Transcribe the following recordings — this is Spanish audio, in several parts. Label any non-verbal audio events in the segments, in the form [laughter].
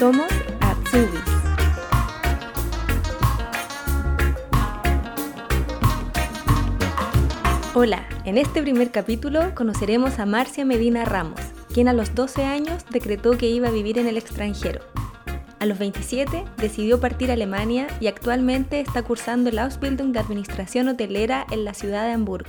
Somos Azubis. Hola, en este primer capítulo conoceremos a Marcia Medina Ramos, quien a los 12 años decretó que iba a vivir en el extranjero. A los 27 decidió partir a Alemania y actualmente está cursando la Ausbildung de Administración Hotelera en la ciudad de Hamburgo.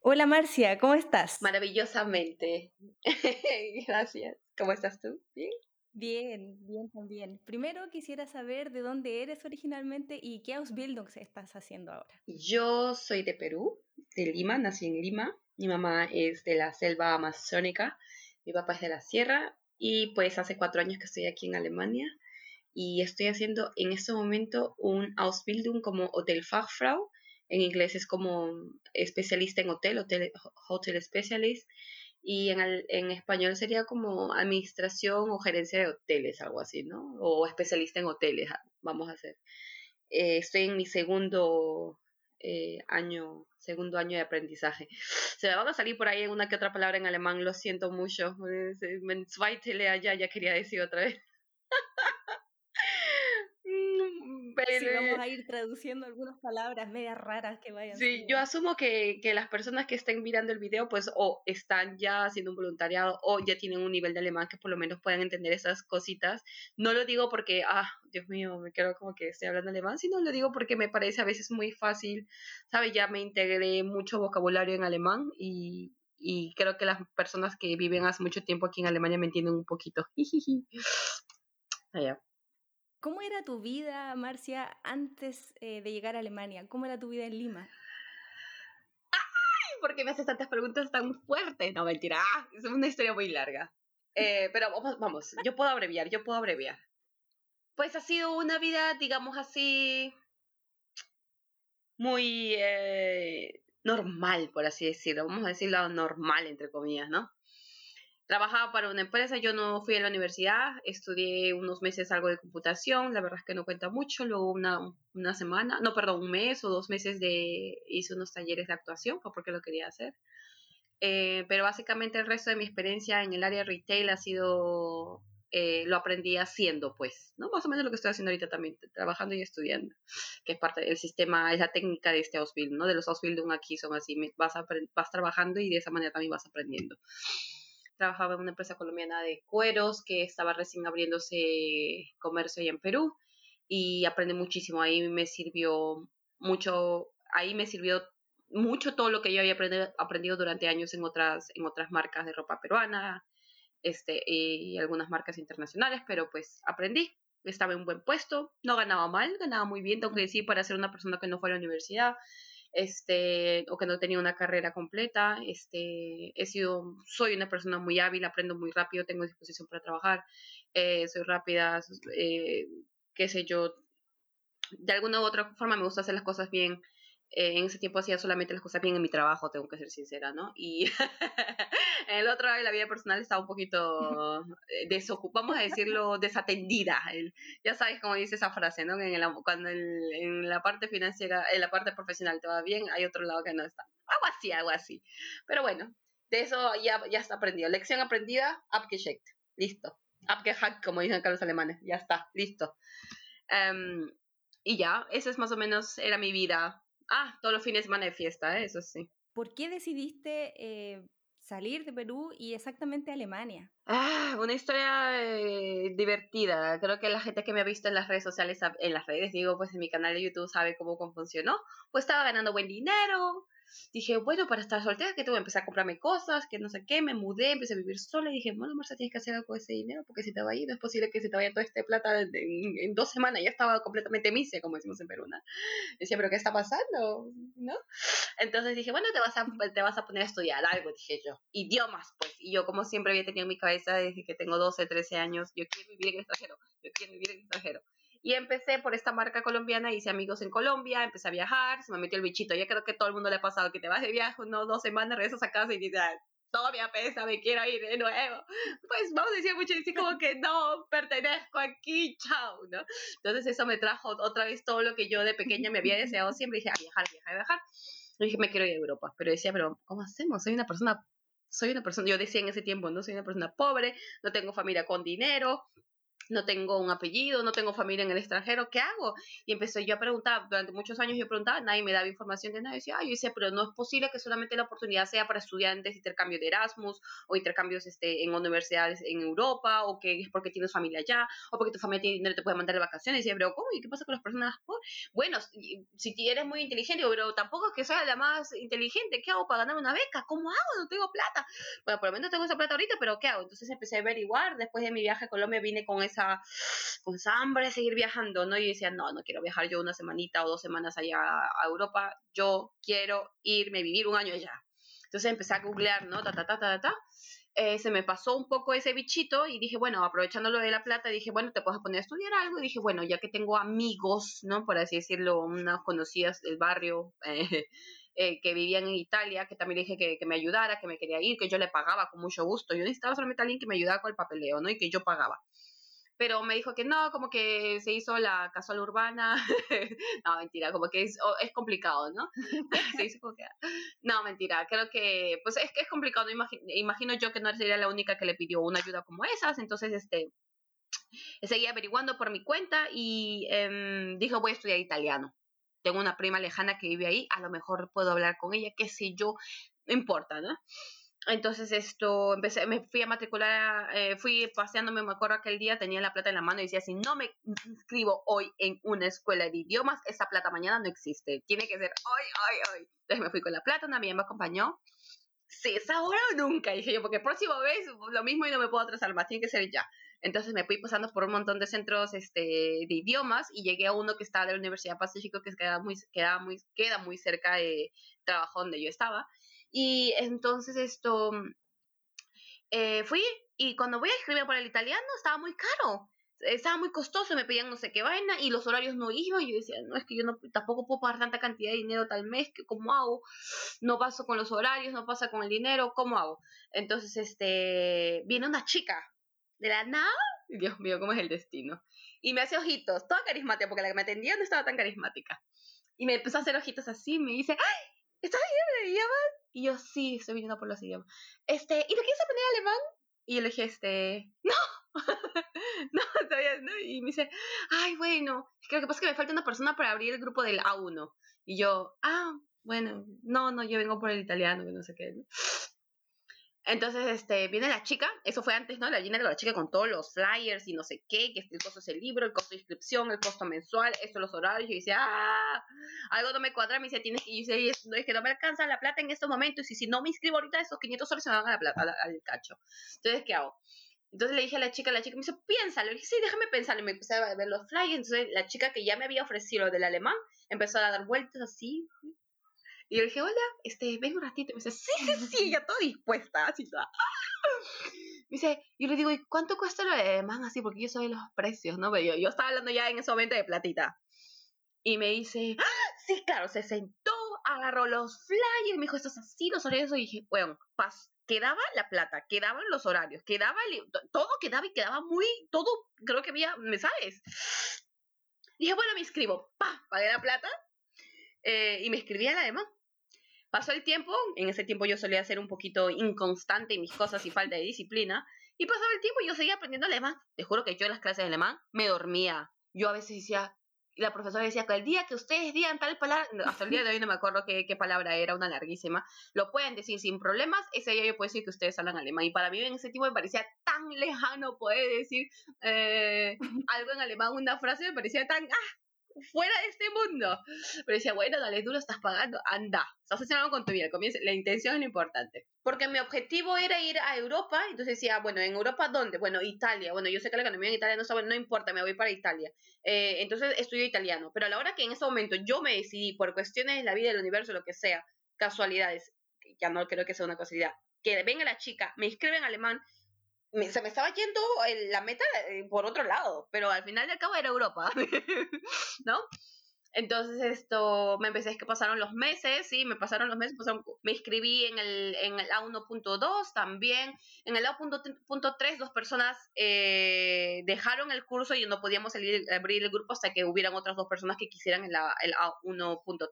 Hola Marcia, ¿cómo estás? Maravillosamente. [laughs] Gracias. ¿Cómo estás tú? ¿Bien? Bien, bien también. Primero quisiera saber de dónde eres originalmente y qué Ausbildung estás haciendo ahora. Yo soy de Perú, de Lima, nací en Lima. Mi mamá es de la selva amazónica, mi papá es de la sierra y pues hace cuatro años que estoy aquí en Alemania y estoy haciendo en este momento un Ausbildung como Hotelfachfrau en inglés es como especialista en hotel, hotel, hotel specialist, y en, en español sería como administración o gerencia de hoteles, algo así, ¿no? O especialista en hoteles, ah, vamos a hacer. Eh, estoy en mi segundo eh, año, segundo año de aprendizaje. [sniffs] Se me van a salir por ahí una que otra palabra en alemán, lo siento mucho. Allá, ya quería decir otra vez. Sí, vamos a ir traduciendo algunas palabras medias raras que vayan. Sí, yo asumo que, que, las personas que estén mirando el video, pues o están ya haciendo un voluntariado o ya tienen un nivel de alemán que por lo menos puedan entender esas cositas. No lo digo porque, ah, Dios mío, me quiero como que estoy hablando alemán, sino lo digo porque me parece a veces muy fácil, ¿sabes? Ya me integré mucho vocabulario en alemán y, y creo que las personas que viven hace mucho tiempo aquí en Alemania me entienden un poquito. [laughs] Allá. ¿Cómo era tu vida, Marcia, antes eh, de llegar a Alemania? ¿Cómo era tu vida en Lima? ¡Ay! ¿Por qué me haces tantas preguntas tan fuertes? No, mentira. ¡Ah! Es una historia muy larga. Eh, pero vamos, yo puedo abreviar, yo puedo abreviar. Pues ha sido una vida, digamos así, muy eh, normal, por así decirlo. Vamos a decirlo normal, entre comillas, ¿no? Trabajaba para una empresa, yo no fui a la universidad, estudié unos meses algo de computación, la verdad es que no cuenta mucho, luego una, una semana, no, perdón, un mes o dos meses de, hice unos talleres de actuación, porque lo quería hacer. Eh, pero básicamente el resto de mi experiencia en el área retail ha sido, eh, lo aprendí haciendo, pues, ¿no? Más o menos lo que estoy haciendo ahorita también, trabajando y estudiando, que es parte del sistema, es la técnica de este Ausbildung, ¿no? De los Ausbildung aquí son así, vas, vas trabajando y de esa manera también vas aprendiendo trabajaba en una empresa colombiana de cueros que estaba recién abriéndose comercio ahí en Perú y aprendí muchísimo. Ahí me sirvió mucho, ahí me sirvió mucho todo lo que yo había aprendido, aprendido durante años en otras, en otras marcas de ropa peruana este, y algunas marcas internacionales, pero pues aprendí. Estaba en un buen puesto, no ganaba mal, ganaba muy bien, tengo que decir, para ser una persona que no fue a la universidad, este, o que no tenía una carrera completa, este, he sido, soy una persona muy hábil, aprendo muy rápido, tengo disposición para trabajar, eh, soy rápida, eh, qué sé yo, de alguna u otra forma me gusta hacer las cosas bien, eh, en ese tiempo hacía solamente las cosas bien en mi trabajo, tengo que ser sincera, ¿no? Y en [laughs] el otro, la vida personal estaba un poquito [laughs] eh, desocupada, vamos a decirlo, desatendida. ya sabes cómo dice esa frase, ¿no? En cuando en la parte financiera, en la parte profesional te va bien, hay otro lado que no está. Algo así, algo así. Pero bueno, de eso ya, ya está aprendido. Lección aprendida, abgeschickt. Listo. Abgehackt, como dicen acá los alemanes. Ya está, listo. Um, y ya, esa es más o menos, era mi vida Ah, todos los fines de semana de fiesta, ¿eh? eso sí. ¿Por qué decidiste eh, salir de Perú y exactamente a Alemania? Ah, una historia eh, divertida. Creo que la gente que me ha visto en las redes sociales, en las redes, digo, pues en mi canal de YouTube sabe cómo funcionó. Pues estaba ganando buen dinero, dije, bueno, para estar soltera, que tengo que empezar a comprarme cosas, que no sé qué, me mudé, empecé a vivir sola y dije, bueno, Marcia, tienes que hacer algo con ese dinero porque si te va a ir, no es posible que se te vaya toda esta plata en, dos semanas, ya estaba completamente misia, como decimos en Perú, ¿no? Decía, pero ¿qué está pasando? ¿No? Entonces dije, bueno, te vas a, te vas a poner a estudiar algo, dije yo, idiomas, pues, y yo como siempre había tenido en mi cabeza desde que tengo 12, 13 años, yo quiero vivir en el extranjero, yo quiero vivir en el extranjero. Y empecé por esta marca colombiana, hice amigos en Colombia, empecé a viajar, se me metió el bichito. Ya creo que todo el mundo le ha pasado que te vas de viaje, no, dos semanas, regresas a casa y dices, todo me apesa, me quiero ir de nuevo. Pues vamos a decir mucho así como que no, pertenezco aquí, chao, ¿no? Entonces eso me trajo otra vez todo lo que yo de pequeña me había deseado siempre. Dije, a viajar, viajar, viajar. Y dije, me quiero ir a Europa. Pero decía, pero ¿cómo hacemos? Soy una persona soy una persona, yo decía en ese tiempo, no soy una persona pobre, no tengo familia con dinero, no tengo un apellido, no tengo familia en el extranjero, ¿qué hago? Y empecé yo a preguntar, durante muchos años yo preguntaba, nadie me daba información de nada, decía, yo decía, pero no es posible que solamente la oportunidad sea para estudiantes, intercambio de Erasmus, o intercambios este, en universidades en Europa, o que es porque tienes familia allá, o porque tu familia no te puede mandar de vacaciones, y decía, pero ¿cómo? ¿Y qué pasa con las personas? Bueno, si eres muy inteligente, pero tampoco es que sea la más inteligente, ¿qué hago para ganar una beca? ¿Cómo hago? No tengo plata. Bueno, por lo menos tengo esa plata ahorita, pero ¿qué hago? Entonces empecé a averiguar, después de mi viaje a Colombia vine con esa con esa hambre de seguir viajando, ¿no? Y decía, no, no quiero viajar yo una semanita o dos semanas allá a Europa, yo quiero irme, vivir un año allá. Entonces empecé a googlear, ¿no? Ta, ta, ta, ta, ta. Eh, se me pasó un poco ese bichito y dije, bueno, aprovechando lo de la plata, dije, bueno, te puedes poner a estudiar algo. Y dije, bueno, ya que tengo amigos, ¿no? Por así decirlo, unas conocidas del barrio eh, eh, que vivían en Italia, que también dije que, que, me ayudara, que me quería ir, que yo le pagaba con mucho gusto. Yo necesitaba solamente a alguien que me ayudara con el papeleo, ¿no? Y que yo pagaba pero me dijo que no, como que se hizo la casual urbana. [laughs] no, mentira, como que es, es complicado, ¿no? [laughs] se hizo como. No, mentira, creo que, pues es que es complicado, imagino, imagino yo que no sería la única que le pidió una ayuda como esas, entonces, este, seguí averiguando por mi cuenta y eh, dijo, voy a estudiar italiano. Tengo una prima lejana que vive ahí, a lo mejor puedo hablar con ella, qué sé yo, no importa, ¿no? Entonces esto, empecé, me fui a matricular, eh, fui paseándome, me acuerdo aquel día, tenía la plata en la mano y decía, si no me inscribo hoy en una escuela de idiomas, esa plata mañana no existe, tiene que ser hoy, hoy, hoy. Entonces me fui con la plata, una amiga me acompañó, sí, es ahora o nunca, dije yo, porque próximo vez lo mismo y no me puedo atrasar más, tiene que ser ya. Entonces me fui pasando por un montón de centros este, de idiomas y llegué a uno que estaba de la Universidad Pacífico, que queda muy, queda muy, queda muy cerca de trabajo donde yo estaba. Y entonces esto, eh, fui y cuando voy a escribir por el italiano estaba muy caro. Estaba muy costoso, me pedían no sé qué vaina y los horarios no iban. Y yo decía, no, es que yo no, tampoco puedo pagar tanta cantidad de dinero tal mes, que ¿cómo hago? No paso con los horarios, no pasa con el dinero, ¿cómo hago? Entonces, este, viene una chica de la nada, Dios mío, ¿cómo es el destino? Y me hace ojitos, toda carismática, porque la que me atendía no estaba tan carismática. Y me empezó a hacer ojitos así, me dice, ¡ay! ¿Estás bien de idiomas? Y yo, sí, estoy viniendo por los idiomas. Este, ¿y no quieres aprender alemán? Y yo le dije, este, no, [laughs] no, todavía no. Y me dice, ay, bueno, creo que pasa que me falta una persona para abrir el grupo del A1. Y yo, ah, bueno, no, no, yo vengo por el italiano, que no sé qué. Entonces, este, viene la chica, eso fue antes, ¿no? La Gina la chica con todos los flyers y no sé qué, que el costo es el libro, el costo de inscripción, el costo mensual, esto, los horarios, y dice, ah, algo no me cuadra, me dice, tienes que, y dice, no, es que no me alcanza la plata en estos momentos, y si no me inscribo ahorita, esos 500 soles se me van a la plata, al, cacho. Entonces, ¿qué hago? Entonces le dije a la chica, la chica me dice, piénsalo. Le dije, sí, déjame pensar. Y me empecé a ver los flyers. Entonces la chica que ya me había ofrecido lo del alemán empezó a dar vueltas así, y yo le dije, hola, este, ven un ratito. Y me dice, sí, sí, sí, ya todo dispuesta. Me dice, yo le digo, ¿y cuánto cuesta lo alemán? Así, porque yo soy los precios, ¿no? Pero yo, yo estaba hablando ya en ese momento de platita. Y me dice, ¡Ah! sí, claro, se sentó, agarró los flyers, me dijo, esto es así, los horarios. Y dije, bueno, paz, quedaba la plata, quedaban los horarios, quedaba todo quedaba y quedaba muy, todo, creo que había, ¿me sabes? Dije, bueno, me inscribo, pa, pagué la plata eh, y me escribí al alemán. Pasó el tiempo, en ese tiempo yo solía ser un poquito inconstante en mis cosas y falta de disciplina, y pasaba el tiempo y yo seguía aprendiendo alemán. Te juro que yo en las clases de alemán me dormía. Yo a veces decía, y la profesora decía que el día que ustedes digan tal palabra, hasta el día de hoy no me acuerdo qué, palabra era, una larguísima, lo pueden decir sin problemas, ese día yo puedo decir que ustedes hablan alemán. Y para mí en ese tiempo me parecía tan lejano poder decir eh, algo en alemán, una frase me parecía tan, ah, fuera de este mundo. Pero decía, bueno, dale duro, estás pagando, anda, estás haciendo con tu vida, la intención es lo importante. Porque mi objetivo era ir a Europa, entonces decía, bueno, ¿en Europa dónde? Bueno, Italia, bueno, yo sé que la economía en Italia no está no importa, me voy para Italia. Eh, entonces estudio italiano, pero a la hora que en ese momento yo me decidí, por cuestiones de la vida, del universo, lo que sea, casualidades, ya no creo que sea una casualidad, que venga la chica, me inscribe en alemán, se me estaba yendo la meta eh, por otro lado, pero al final de cabo era Europa, [laughs] ¿no? Entonces esto, me empecé, es que pasaron los meses, sí, me pasaron los meses, me inscribí en el, en el A1.2 también, en el A1.3 dos personas eh, dejaron el curso y no podíamos salir, abrir el grupo hasta que hubieran otras dos personas que quisieran el, el A1.3.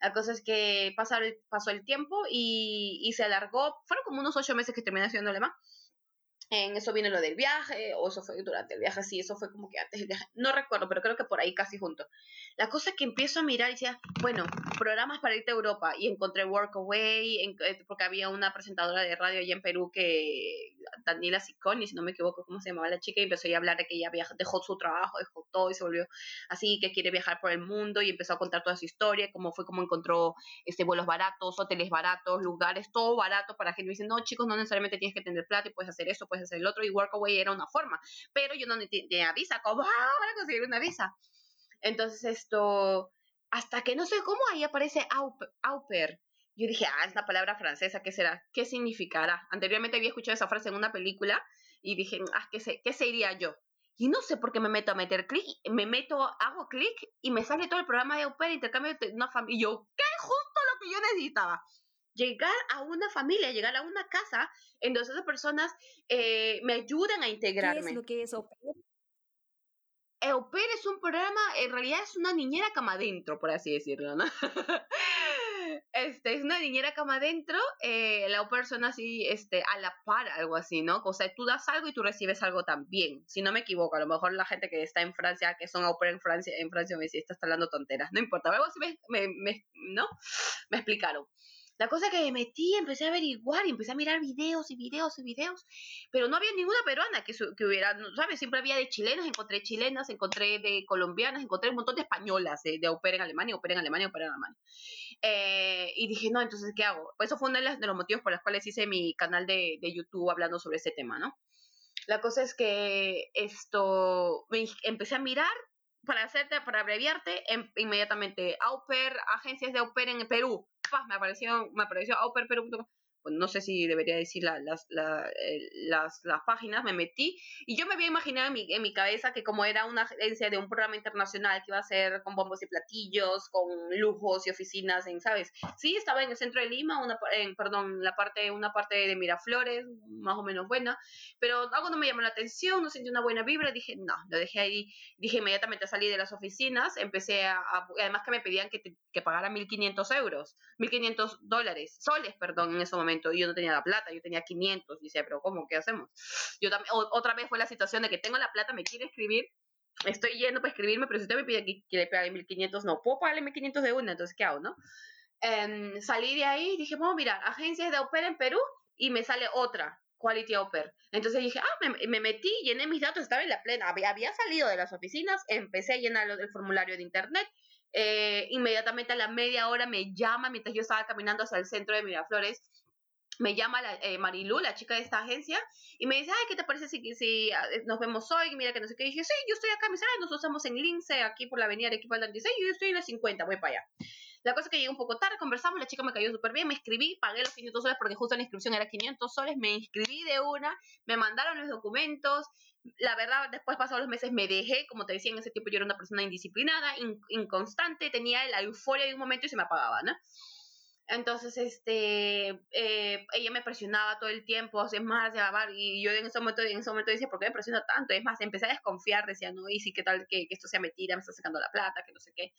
La cosa es que pasó el, el tiempo y, y se alargó, fueron como unos ocho meses que terminé haciendo alemán en eso viene lo del viaje, o eso fue durante el viaje, sí, eso fue como que antes del viaje, no recuerdo, pero creo que por ahí casi junto. La cosa es que empiezo a mirar y decía, bueno, programas para irte a Europa, y encontré Workaway, en, eh, porque había una presentadora de radio allá en Perú que, Daniela Siconi, si no me equivoco, ¿cómo se llamaba la chica? Y empezó a hablar de que ella viaja, dejó su trabajo, dejó todo y se volvió así, que quiere viajar por el mundo, y empezó a contar toda su historia, cómo fue, cómo encontró este, vuelos baratos, hoteles baratos, lugares, todo barato, para que me dicen, no, chicos, no necesariamente tienes que tener plata y puedes hacer eso, puedes hacer el otro y Workaway era una forma, pero yo no tenía visa, ¿cómo para conseguir una visa? Entonces esto, hasta que no sé cómo ahí aparece au, pair. Yo dije, ah, es una palabra francesa, ¿qué será? ¿Qué significará? Anteriormente había escuchado esa frase en una película y dije, ah, ¿qué, sé, qué sería yo? Y no sé por qué me meto a meter clic, me meto, hago clic y me sale todo el programa de au pair, intercambio de una familia. Y yo, ¿qué? Justo lo que yo necesitaba llegar a una familia, llegar a una casa en donde esas personas eh, me ayudan a integrarme. ¿Qué es lo que es pair? Au pair es un programa, en realidad es una niñera cama adentro, por así decirlo, ¿no? [laughs] este, es una niñera cama adentro, eh, la son así, este, a la par, algo así, ¿no? O sea, tú das algo y tú recibes algo también, si no me equivoco, a lo mejor la gente que está en Francia, que son au pair en Francia, en Francia me dice, estás hablando tonteras, no importa, algo así me, me, ¿no? Me explicaron. La cosa que me metí, empecé a averiguar y empecé a mirar videos y videos y videos, pero no había ninguna peruana que, que hubiera, ¿sabes? Siempre había de chilenas, encontré chilenas, encontré de colombianas, encontré un montón de españolas de, de en Alemania, opera en Alemania, opera en Alemania. Eh, y dije, no, entonces, ¿qué hago? Pues eso fue uno de los, motivos por los cuales hice mi canal de, de YouTube hablando sobre este tema, ¿no? La cosa es que esto, empecé a mirar para hacerte, para abreviarte, em, inmediatamente, Auper, agencias de Auper en Perú, me apareció, me apareció pues no sé si debería decir las, eh, las, las, páginas, me metí y yo me había imaginado en mi, en mi cabeza que como era una agencia de un programa internacional que iba a ser con bombos y platillos, con lujos y oficinas, en, ¿sabes? Sí, estaba en el centro de Lima, una, en, perdón, la parte, una parte de Miraflores, más o menos buena, pero algo no me llamó la atención, no sentí una buena vibra, dije, no, lo dejé ahí, dije inmediatamente salí de las oficinas, empecé a, además que me pedían que, que pagara 1.500 euros, 1.500 dólares, soles, perdón, en ese momento y yo no tenía la plata, yo tenía 500, y decía, pero ¿cómo? ¿Qué hacemos? Yo también, otra vez fue la situación de que tengo la plata, me quiere escribir, estoy yendo para escribirme, pero si usted me pide que, le pague 1500, no puedo pagarle 1500 de una, entonces, ¿qué hago, no? Em, salí de ahí, dije, vamos a mirar, agencias de opera en Perú, y me sale otra, Quality Oper. Entonces dije, ah, me, me, metí, llené mis datos, estaba en la plena, había, salido de las oficinas, empecé a llenar el formulario de internet, eh, inmediatamente a la media hora me llama mientras yo estaba caminando hacia el centro de Miraflores me llama la, eh, Marilu, la chica de esta agencia, y me dice, ay, ¿qué te parece si, si ah, nos vemos hoy? Mira que no sé qué. Y dije, sí, yo estoy acá. Me dice, ay, nosotros estamos en Lince, aquí por la avenida de Equipo del 96, y yo estoy en la 50, voy para allá. La cosa es que llegué un poco tarde, conversamos, la chica me cayó súper bien, me inscribí, pagué los 500 soles porque justo la inscripción era 500 soles, me inscribí de una, me mandaron los documentos, la verdad, después pasados los meses me dejé, como te decía, en ese tiempo yo era una persona indisciplinada, inconstante, tenía la euforia de un momento y se me apagaba, ¿no? Entonces, este, eh, ella me presionaba todo el tiempo, es más, y yo en ese momento, en ese momento decía, ¿por qué me presiona tanto? Es más, empecé a desconfiar, decía, no, y sí, ¿qué tal que, que esto sea mentira? Me está sacando la plata, que no sé qué.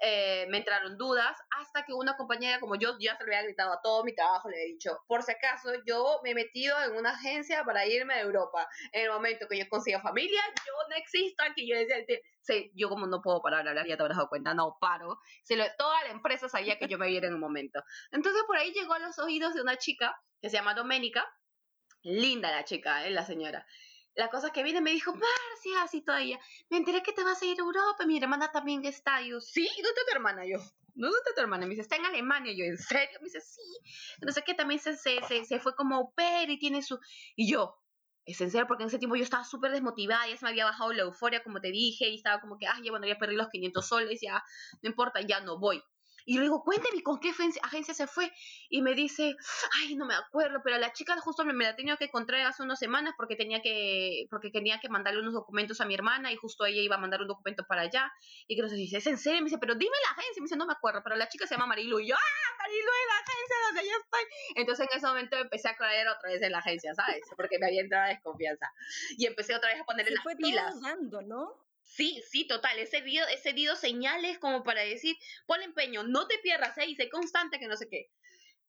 Eh, me entraron dudas hasta que una compañera, como yo, ya se lo había gritado a todo mi trabajo, le he dicho, por si acaso, yo me he metido en una agencia para irme a Europa. En el momento que yo consiga familia, yo no existo aquí. Yo decía, sí, yo como no puedo parar de hablar, ya te habrás dado cuenta, no paro. Se lo, toda la empresa sabía que yo me iba en un momento. Entonces por ahí llegó a los oídos de una chica que se llama Doménica, linda la chica, ¿eh? la señora. La cosa que viene me dijo, Marcia, así todavía, me enteré que te vas a ir a Europa, mi hermana también está. Y yo, sí, ¿dónde está tu hermana? Yo, ¿dónde está tu hermana? Me dice, está en Alemania. Yo, ¿en serio? Me dice, sí. No sé qué, también se, se, se, fue como au y tiene su... Y yo, es en serio, porque en ese tiempo yo estaba súper desmotivada, ya se me había bajado la euforia, como te dije, y estaba como que, ah, ya bueno, ya perdí los 500 soles, ya no importa, ya no voy. Y le digo, cuénteme con qué agencia se fue. Y me dice, ay, no me acuerdo, pero la chica justo me, la tenía que encontrar hace unas semanas porque tenía que, porque tenía que mandarle unos documentos a mi hermana y justo ella iba a mandar un documento para allá. Y que no sé si es en serio. Me dice, pero dime la agencia. Me dice, no me acuerdo, pero la chica se llama Marilu. Y yo, ah, Marilu es la agencia donde yo estoy. Entonces en ese momento empecé a creer otra vez en la agencia, ¿sabes? Porque me había entrado desconfianza. Y empecé otra vez a ponerle las fue pilas. Todo ¿no? Sí, sí, total. He seguido, he seguido señales como para decir, ponle empeño, no te pierdas, ¿eh? y sé constante que no sé qué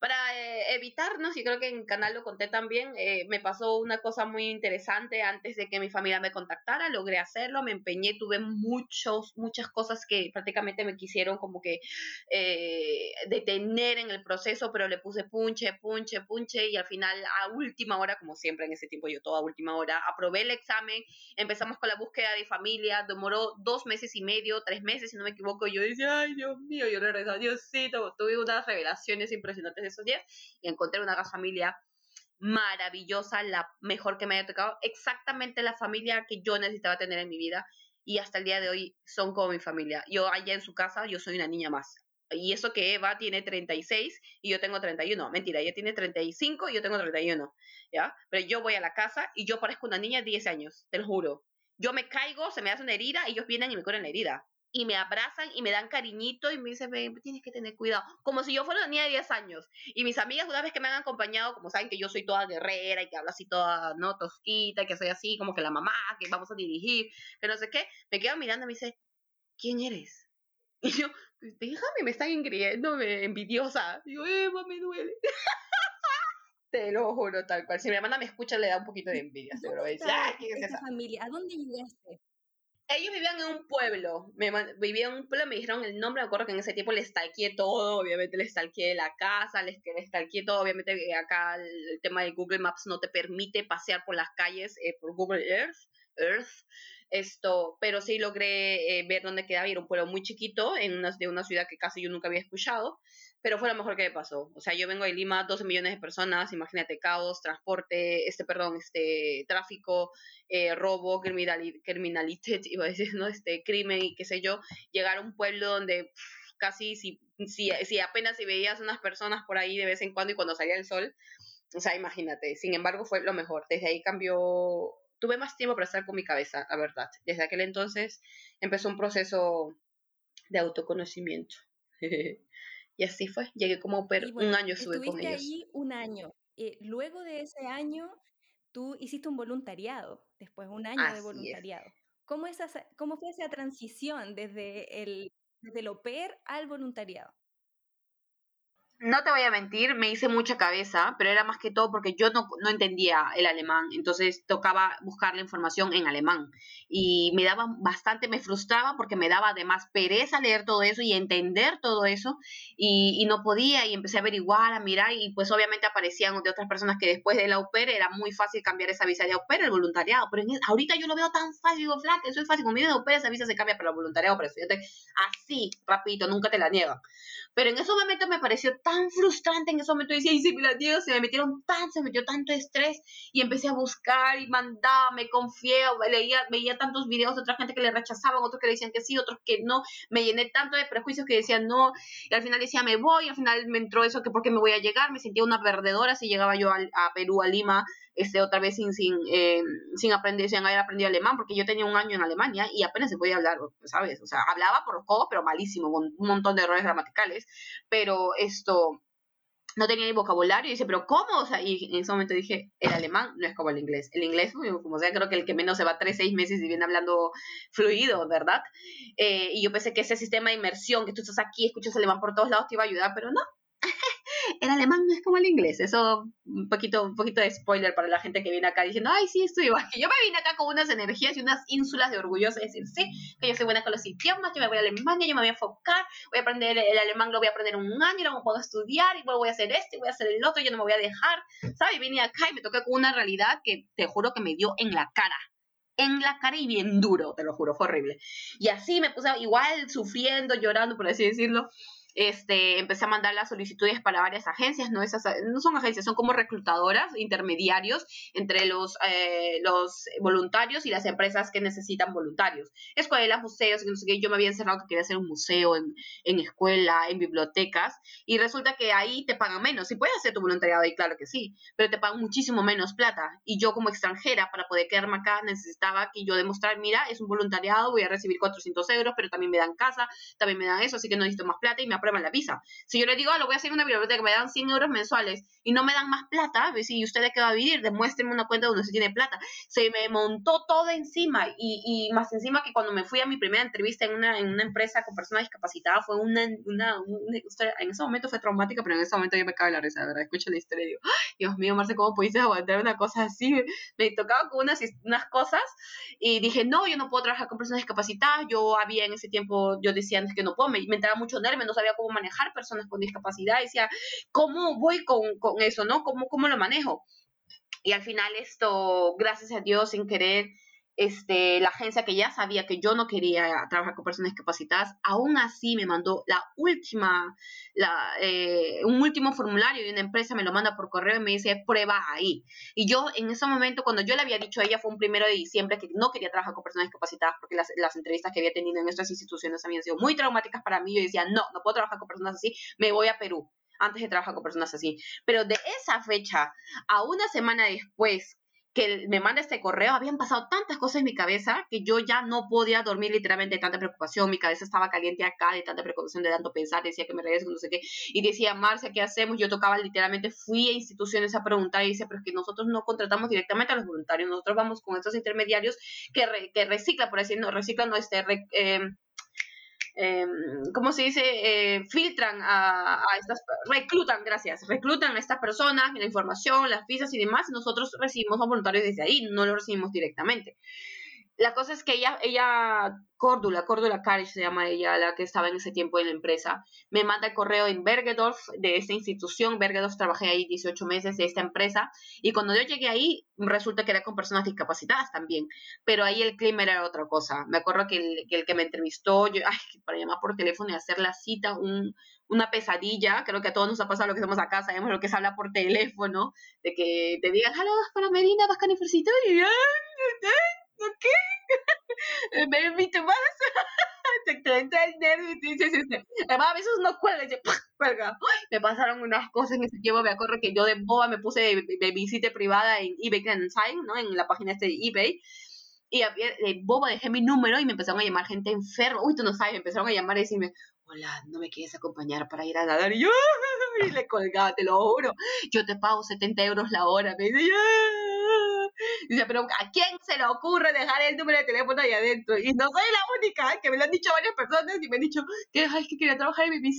para eh, evitarnos, y creo que en canal lo conté también, eh, me pasó una cosa muy interesante antes de que mi familia me contactara, logré hacerlo, me empeñé, tuve muchos, muchas cosas que prácticamente me quisieron como que eh, detener en el proceso, pero le puse punche, punche, punche, y al final a última hora, como siempre en ese tiempo yo toda última hora, aprobé el examen, empezamos con la búsqueda de familia, demoró dos meses y medio, tres meses, si no me equivoco, yo decía, ay Dios mío, yo regresé, Diosito, tuve unas revelaciones impresionantes esos días y encontré una familia maravillosa, la mejor que me haya tocado, exactamente la familia que yo necesitaba tener en mi vida y hasta el día de hoy son como mi familia. Yo allá en su casa, yo soy una niña más. Y eso que Eva tiene 36 y yo tengo 31. Mentira, ella tiene 35 y yo tengo 31. ¿Ya? Pero yo voy a la casa y yo parezco una niña de 10 años, te lo juro. Yo me caigo, se me hace una herida, y ellos vienen y me curan la herida y me abrazan y me dan cariñito y me dicen, tienes que tener cuidado, como si yo fuera una niña de 10 años. Y mis amigas, una vez que me han acompañado, como saben que yo soy toda guerrera y que hablo así toda, ¿no? Tosquita, y que soy así como que la mamá, que vamos a dirigir, que no sé qué, me quedan mirando y me dice, ¿quién eres? [laughs] Y yo, pues, déjame, me están ingriéndome, envidiosa. Y yo, Eva, me duele. [laughs] Te lo juro, tal cual. Si mi hermana me escucha, le da un poquito de envidia, seguro. Dice, ¿quién es esa? familia? ¿A dónde llegaste? Ellos vivían en un pueblo, me, vivían en un pueblo, me dijeron el nombre, me acuerdo que en ese tiempo les stalkeé todo, obviamente les stalkeé la casa, les, les todo, obviamente eh, acá el, tema de Google Maps no te permite pasear por las calles eh, por Google Earth, Earth, esto, pero sí logré eh, ver dónde quedaba, era un pueblo muy chiquito, en una, de una ciudad que casi yo nunca había escuchado, pero fue lo mejor que me pasó. O sea, yo vengo de Lima, 12 millones de personas, imagínate, caos, transporte, este, perdón, este, tráfico, eh, robo, criminalidad, [laughs] iba a decir, ¿no? Este, crimen y qué sé yo, llegar a un pueblo donde casi si, si, si apenas si veías unas personas por ahí de vez en cuando y cuando salía el sol, o sea, imagínate. Sin embargo, fue lo mejor. Desde ahí cambió, tuve más tiempo para estar con mi cabeza, la verdad. Desde aquel entonces empezó un proceso de autoconocimiento. [laughs] Y así fue, llegué como per un año estuve con ellos. ahí un año. Eh, luego de ese año, tú hiciste un voluntariado, después un año de voluntariado. ¿Cómo, ¿Cómo fue esa transición desde el, desde el au al voluntariado? No te voy a mentir, me hice mucha cabeza, pero era más que todo porque yo no, no, entendía el alemán, entonces tocaba buscar la información en alemán. Y me daba bastante, me frustraba porque me daba además pereza leer todo eso y entender todo eso, y, no podía, y empecé a averiguar, a mirar, y pues obviamente aparecían de otras personas que después de la au era muy fácil cambiar esa visa de au pair, el voluntariado, pero ahorita yo lo veo tan fácil, digo, flaca, eso es fácil, con mi au pair esa visa se cambia para el voluntariado, así, rapidito, nunca te la niegan. Pero en ese momento me pareció tan frustrante, en ese momento. Decía, y me la niego, se me metieron tan, se me metió tanto estrés, y empecé a buscar y mandaba, me confié, leía, veía tantos videos de otra gente que le rechazaban, otros que le decían que sí, otros que no, me llené tanto de prejuicios que decían no, y al final decía me voy, al final me entró eso que porque me voy a llegar, me sentía una perdedora si llegaba yo a Perú, a Lima, este, otra vez sin, sin, eh, sin aprender, sin haber aprendido alemán, porque yo tenía un año en Alemania y apenas se podía hablar, ¿sabes? O sea, hablaba por los codos, pero malísimo, con un montón de errores gramaticales, pero esto, no tenía ni vocabulario, y dice, pero ¿cómo? O sea, y en ese momento dije, el alemán no es como el inglés. El inglés, como sea, creo que el que menos se va tres, seis meses y viene hablando fluido, ¿verdad? Eh, y yo pensé que ese sistema de inmersión, que tú estás aquí, escuchas alemán por todos lados, te iba a ayudar, pero no, [laughs] el alemán no es como el inglés. Eso, un poquito, un poquito de spoiler para la gente que viene acá diciendo, ay, sí, estoy igual. [laughs] Yo me vine acá con unas energías y unas ínsulas de orgulloso de decir, sí, que yo soy buena con los idiomas, yo me voy a Alemania, yo me voy a enfocar, voy a aprender el alemán, lo voy a aprender un año, luego puedo estudiar, y luego voy a hacer esto, y voy a hacer el otro, yo no me voy a dejar, ¿sabes? Vine acá y me toqué con una realidad que te juro que me dio en la cara en la cara y bien duro, te lo juro, fue horrible. Y así me puse igual sufriendo, llorando, por así decirlo, este, empecé a mandar las solicitudes para varias agencias, no, Esas, no son agencias, son como reclutadoras, intermediarios entre los, eh, los voluntarios y las empresas que necesitan voluntarios. Escuelas, museos, no sé qué, yo me había encerrado que quería hacer un museo en, en escuela, en bibliotecas, y resulta que ahí te pagan menos. Si puedes hacer tu voluntariado ahí, claro que sí, pero te pagan muchísimo menos plata. Y yo como extranjera, para poder quedarme acá, necesitaba que yo demostrar, mira, es un voluntariado, voy a recibir 400 euros, pero también me dan casa, también me dan eso, así que no necesito más plata y me aprueban la visa. Si yo le digo, ah, lo voy a hacer en una biblioteca, me dan 100 euros mensuales y no me dan más plata, pues, ¿y usted de qué va a vivir? Demuéstreme una cuenta donde se tiene plata. Se me montó todo encima y, y más encima que cuando me fui a mi primera entrevista en una, en una empresa con personas discapacitadas fue una, una, en ese momento fue traumática, pero en ese momento ya me cabe la risa, ¿verdad? Escucho la historia y digo, Dios mío, Marce, ¿cómo pudiste aguantar una cosa así? Me tocaba con unas, unas cosas y dije, no, yo no puedo trabajar con personas discapacitadas. Yo había en ese tiempo, yo decía antes que no puedo, me, me entraba mucho nervio, no sabía cómo manejar personas con discapacidad. Decía, ¿cómo voy con, con eso, no? ¿Cómo, ¿Cómo lo manejo? Y al final esto, gracias a Dios, sin querer, este, la agencia que ya sabía que yo no quería trabajar con personas discapacitadas, aún así me mandó la última, eh, un último formulario de una empresa, me lo manda por correo y me dice, prueba ahí. Y yo en ese momento, cuando yo le había dicho a ella, fue un primero de diciembre, que no quería trabajar con personas discapacitadas porque las, las entrevistas que había tenido en estas instituciones habían sido muy traumáticas para mí. Yo decía, no, no puedo trabajar con personas así, me voy a Perú antes de trabajar con personas así. Pero de esa fecha a una semana después, que me manda este correo, habían pasado tantas cosas en mi cabeza que yo ya no podía dormir literalmente de tanta preocupación, mi cabeza estaba caliente acá de tanta preocupación, de tanto pensar, decía que me regreso, no sé qué, y decía, Marcia, ¿qué hacemos? Yo tocaba literalmente, fui a instituciones a preguntar y dice, pero es que nosotros no contratamos directamente a los voluntarios, nosotros vamos con estos intermediarios que, que reciclan, por decir, no, reciclan, no, este, eh, eh, ¿cómo se dice? Eh, filtran a, a, estas, reclutan, gracias, reclutan a estas personas, la información, las visas y demás, nosotros recibimos a voluntarios desde ahí, no lo recibimos directamente la cosa es que ella, ella, Córdula, Córdula Karish se llama ella, la que estaba en ese tiempo en la empresa, me manda el correo en Bergedorf, de esta institución, Bergedorf trabajé ahí 18 meses de esta empresa, y cuando yo llegué ahí, resulta que era con personas discapacitadas también, pero ahí el clima era otra cosa. Me acuerdo que el que, el que me entrevistó, yo, ay, para llamar por teléfono y hacer la cita, un, una pesadilla, creo que a todos nos ha pasado lo que hacemos acá, sabemos lo que es hablar por teléfono, de que te digan, hola, para Medina, vas a y ¿qué? [laughs] me invite más. [laughs] te, te entra el nervio y te dices, este, además a veces no cuelga, y cuelga. Me pasaron unas cosas en ese tiempo, me acuerdo que yo de boba me puse visita privada en eBay ¿no? En la página este de eBay. Y de boba dejé mi número y me empezaron a llamar gente enferma. Uy, tú no sabes, me empezaron a llamar y decirme, hola, ¿no me quieres acompañar para ir a nadar? Y yo, [laughs] y le colgaba, te lo juro. Yo te pago 70 euros la hora. Me dice, [laughs] Dice, pero ¿a quién se le ocurre dejar el número de teléfono ahí adentro? Y no soy la única, que me lo han dicho varias personas y me han dicho, que, es que quería trabajar en mi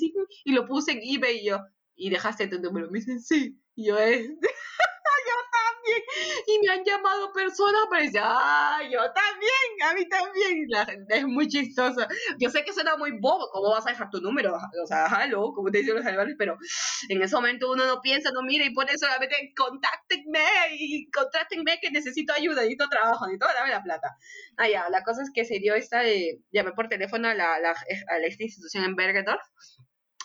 y lo puse en eBay y yo, ¿y dejaste tu número? Me dicen, sí. Y yo, es... [laughs] yo también. Y me han llamado personas para decir, ah, yo también, a mí también. La es muy chistosa. Yo sé que suena muy bobo, ¿cómo vas a dejar tu número? O sea, hello, como te dicen los alemanes, pero en ese momento uno no piensa, no mira y pone solamente contáctenme y contrátenme que necesito ayuda, necesito trabajo, necesito dame la plata. Ah, ya, la cosa es que se dio esta llamé por teléfono a la, a la institución en Bergedorf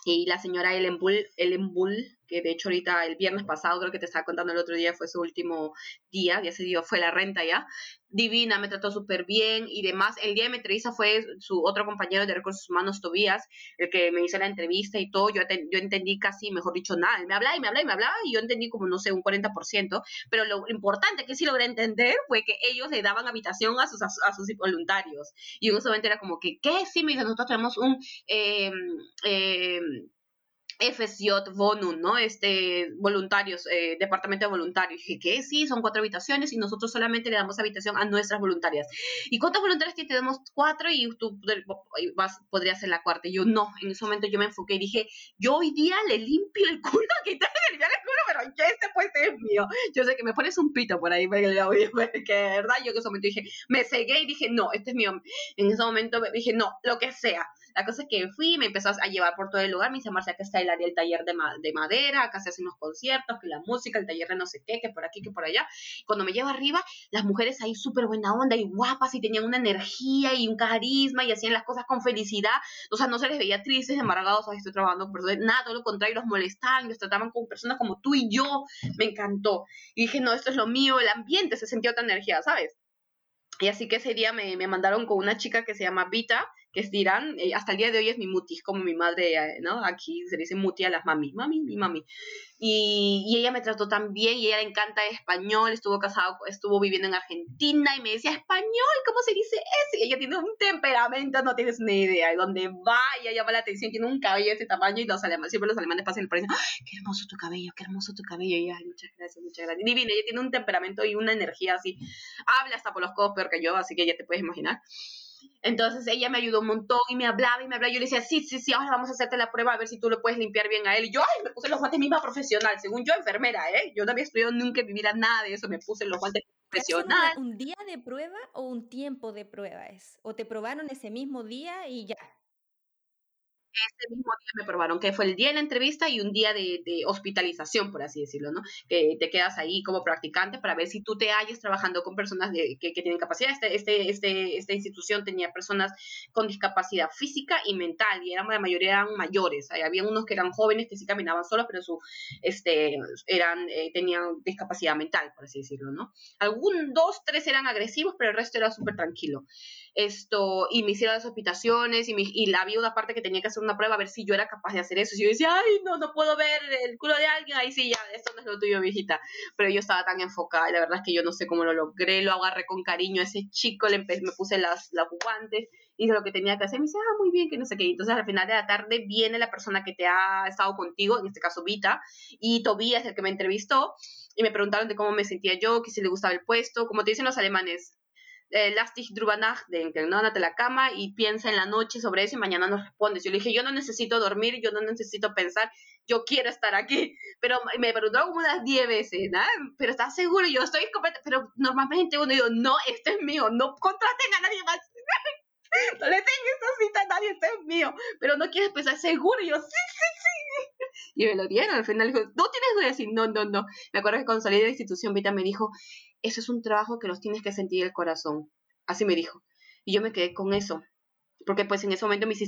y la señora Ellen Bull, Ellen Bull que de hecho ahorita el viernes pasado, creo que te estaba contando el otro día, fue su último día, ya se dio, fue la renta ya, divina, me trató súper bien y demás. El día de mi entrevista fue su otro compañero de recursos humanos, Tobías, el que me hizo la entrevista y todo, yo, yo entendí casi, mejor dicho, nada, me hablaba y me hablaba y me hablaba y yo entendí como, no sé, un 40%, pero lo importante que sí logré entender fue que ellos le daban habitación a sus, sus voluntarios y en ese era como que, ¿qué? Sí, me dice, nosotros tenemos un... Eh, eh, FSJ Bonum, ¿no? Este, voluntarios, eh, departamento de voluntarios. dije, ¿qué? Sí, son cuatro habitaciones y nosotros solamente le damos habitación a nuestras voluntarias. ¿Y cuántas voluntarias que tenemos? Cuatro y tú vas, podrías ser la cuarta. Y yo, no, en ese momento yo me enfoqué y dije, yo hoy día le limpio el culo, te [laughs] limpiar el culo, pero ya este puesto es mío. Yo sé que me pones un pito por ahí, [laughs] porque que de verdad yo en ese momento dije, me cegué y dije, no, este es mío. En ese momento dije, no, lo que sea. La cosa es que fui, me empezó a llevar por todo el lugar, me dice, Marcia, acá está el área, el taller de, de madera, acá se hacen los conciertos, que la música, el taller de no sé qué, que por aquí, que por allá. Cuando me lleva arriba, las mujeres ahí súper buena onda y guapas y tenían una energía y un carisma y hacían las cosas con felicidad. O sea, no se les veía tristes, amargados, o estoy trabajando con nada, todo lo contrario, los molestaban, los trataban como personas como tú y yo. Me encantó. Y dije, no, esto es lo mío, el ambiente, se sintió otra energía, ¿sabes? Y así que ese día me, me mandaron con una chica que se llama Vita, que es de Irán, eh, hasta el día de hoy es mi muti, como mi madre, eh, ¿no? Aquí se le dice muti a las mami, mami, mi mami. Y, y, ella me trató tan bien y ella le encanta español, estuvo casado, estuvo viviendo en Argentina y me decía, español, ¿cómo se dice eso? Y ella tiene un temperamento, no tienes ni idea, y donde va, ella llama la atención, tiene un cabello de ese tamaño y los alemanes, siempre los alemanes pasan el precio, qué hermoso tu cabello, qué hermoso tu cabello, y ay, muchas gracias, muchas gracias. Divina, ella tiene un temperamento y una energía así, habla hasta por los codos peor que yo, así que ya te puedes imaginar. Entonces ella me ayudó un montón y me hablaba y me hablaba. Yo le decía, sí, sí, sí, ahora vamos a hacerte la prueba a ver si tú lo puedes limpiar bien a él. Y yo, ay, me puse los guantes misma profesional, según yo, enfermera, ¿eh? Yo no había estudiado nunca en mi vida nada de eso, me puse los guantes profesional. ¿Un día de prueba o un tiempo de prueba es? ¿O te probaron ese mismo día y ya? Ese mismo día me probaron, que fue el día de la entrevista y un día de, hospitalización, por así decirlo, ¿no? Que te quedas ahí como practicante para ver si tú te hallas trabajando con personas que, tienen capacidad. Este, este, este, esta institución tenía personas con discapacidad física y mental, y eran, la mayoría eran mayores. Había unos que eran jóvenes que sí caminaban solos, pero su, este, eran, eh, tenían discapacidad mental, por así decirlo, ¿no? Algún, dos, tres eran agresivos, pero el resto era súper tranquilo esto, y me hicieron las hospitaciones y, y la vi una parte que tenía que hacer una prueba a ver si yo era capaz de hacer eso. Y yo decía, ay, no, no puedo ver el culo de alguien, ahí sí, ya, esto no es lo tuyo, viejita. Pero yo estaba tan enfocada y la verdad es que yo no sé cómo lo logré, lo agarré con cariño a ese chico, le me puse las, las guantes, hice lo que tenía que hacer, me dice, ah, muy bien, que no sé qué. Entonces al final de la tarde viene la persona que te ha estado contigo, en este caso Vita, y Tobías, el que me entrevistó, y me preguntaron de cómo me sentía yo, que si le gustaba el puesto, como te dicen los alemanes, eh, Lastig drüber nachdenken, ¿no? Andate a la cama y piensa en la noche sobre eso y mañana nos respondes. Yo le dije, yo no necesito dormir, yo no necesito pensar, yo quiero estar aquí. Pero me preguntó como unas 10 veces, ¿no? Pero ¿estás seguro? Yo estoy Pero normalmente uno digo, no, este es mío, no contraten a nadie más. [laughs] no le tengo esta cita a nadie, este es mío. Pero no quieres pensar seguro. Y yo, sí, sí, sí. Y me lo dieron. Al final dijo, no tienes que decir, no, no, no. Me acuerdo que cuando salí de la institución, Vita me dijo, eso es un trabajo que los tienes que sentir el corazón. Así me dijo. Y yo me quedé con eso porque pues en ese momento mis,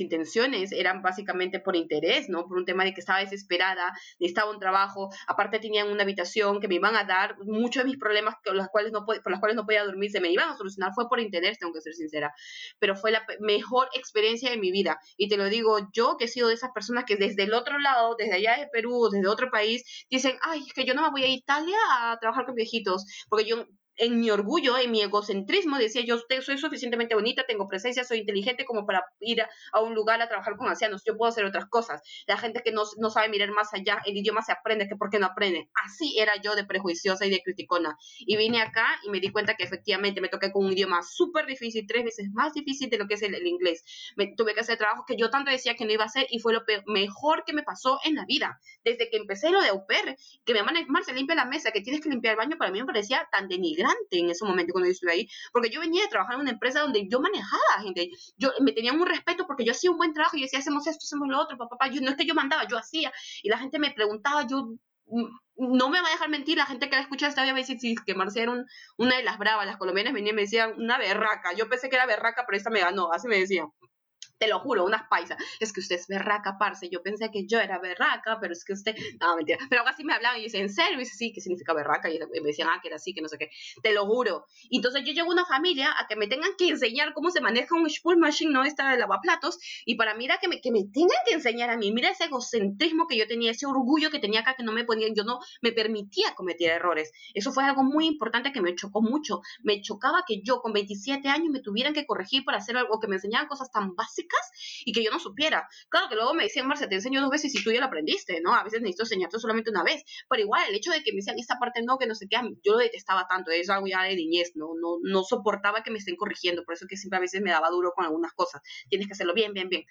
intenciones eran básicamente por interés, ¿no? Por un tema de que estaba desesperada, necesitaba un trabajo, aparte tenían una habitación que me iban a dar, muchos de mis problemas con los cuales no por los cuales no podía dormir se me iban a solucionar, fue por interés, tengo que ser sincera, pero fue la mejor experiencia de mi vida, y te lo digo yo, que he sido de esas personas que desde el otro lado, desde allá de Perú, desde otro país, dicen, ay, es que yo no me voy a Italia a trabajar con viejitos, porque yo en mi orgullo, en mi egocentrismo, decía yo soy suficientemente bonita, tengo presencia, soy inteligente como para ir a, un lugar a trabajar con ancianos, yo puedo hacer otras cosas. La gente que no, no, sabe mirar más allá, el idioma se aprende, que por qué no aprende. Así era yo de prejuiciosa y de criticona. Y vine acá y me di cuenta que efectivamente me toqué con un idioma súper difícil, tres veces más difícil de lo que es el, inglés. Me, tuve que hacer trabajo que yo tanto decía que no iba a hacer y fue lo mejor que me pasó en la vida. Desde que empecé lo de au pair, que van a se limpia la mesa, que tienes que limpiar el baño, para mí me parecía tan denigrante en ese momento cuando yo estuve ahí, porque yo venía de trabajar en una empresa donde yo manejaba a gente, yo me tenían un respeto porque yo hacía un buen trabajo y decía, hacemos esto, hacemos lo otro, papá, yo no es que yo mandaba, yo hacía, y la gente me preguntaba, yo mm, no me va a dejar mentir, la gente que la escucha esta vez va a decir que Marcia era una de las bravas, las colombianas venían y me decían una berraca, yo pensé que era berraca, pero esta me ganó, así me decían te lo juro, unas paisas, es que usted es berraca, parce, yo pensé que yo era berraca, pero es que usted, no, mentira, pero así me hablaban y decía, ¿en serio? Sí, ¿qué significa berraca? Y me decían, ah, que era así, que no sé qué, te lo juro. Entonces yo llego a una familia a que me tengan que enseñar cómo se maneja un spool machine, no esta de lavaplatos, y para mí era que me, que me tengan que enseñar a mí, mira ese egocentrismo que yo tenía, ese orgullo que tenía acá, que no me ponía, yo no me permitía cometer errores. Eso fue algo muy importante que me chocó mucho. Me chocaba que yo con 27 años me tuvieran que corregir para hacer algo, que me enseñaban cosas tan básicas y que yo no supiera. Claro que luego me decían, Marcia, te enseño dos veces y tú ya lo aprendiste, ¿no? A veces necesito enseñarte solamente una vez, pero igual el hecho de que me decían esta parte no, que no sé qué, yo lo detestaba tanto, es algo ya de niñez, ¿no? No, no soportaba que me estén corrigiendo, por eso que siempre a veces me daba duro con algunas cosas. Tienes que hacerlo bien, bien, bien.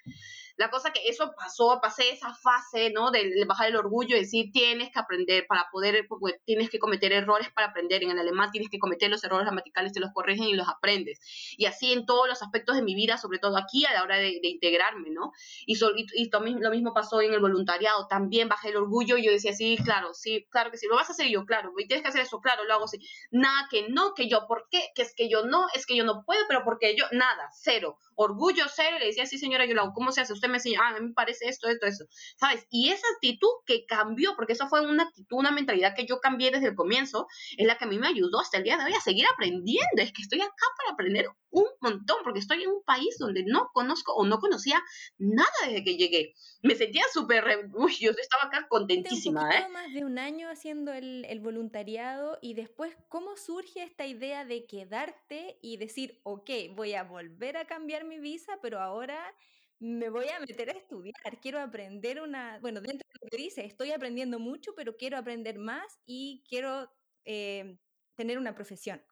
La cosa que eso pasó, pasé esa fase, ¿no? De, bajar el orgullo y decir, tienes que aprender para poder, pues, tienes que cometer errores para aprender. En el alemán tienes que cometer los errores gramaticales, te los corrigen y los aprendes. Y así en todos los aspectos de mi vida, sobre todo aquí a la hora de, integrarme, ¿no? Y, y, lo mismo pasó en el voluntariado. También bajé el orgullo y yo decía, sí, claro, sí, claro que sí, lo vas a hacer yo, claro, y tienes que hacer eso, claro, lo hago así. Nada que no, que yo, ¿por qué? Que es que yo no, es que yo no puedo, pero porque yo, nada, cero. Orgullo cero. Y le decía, sí, señora, yo lo hago. ¿Cómo se hace usted? me enseñó, ah, a mí me parece esto, esto, esto, ¿sabes? Y esa actitud que cambió, porque eso fue una actitud, una mentalidad que yo cambié desde el comienzo, es la que a mí me ayudó hasta el día de hoy a seguir aprendiendo. Es que estoy acá para aprender un montón, porque estoy en un país donde no conozco o no conocía nada desde que llegué. Me sentía súper, uy, yo estaba acá contentísima. ¿eh? más de un año haciendo el, el voluntariado y después, ¿cómo surge esta idea de quedarte y decir, ok, voy a volver a cambiar mi visa, pero ahora me voy a meter a estudiar, quiero aprender una, bueno, dentro de lo que dice, estoy aprendiendo mucho, pero quiero aprender más y quiero eh, tener una profesión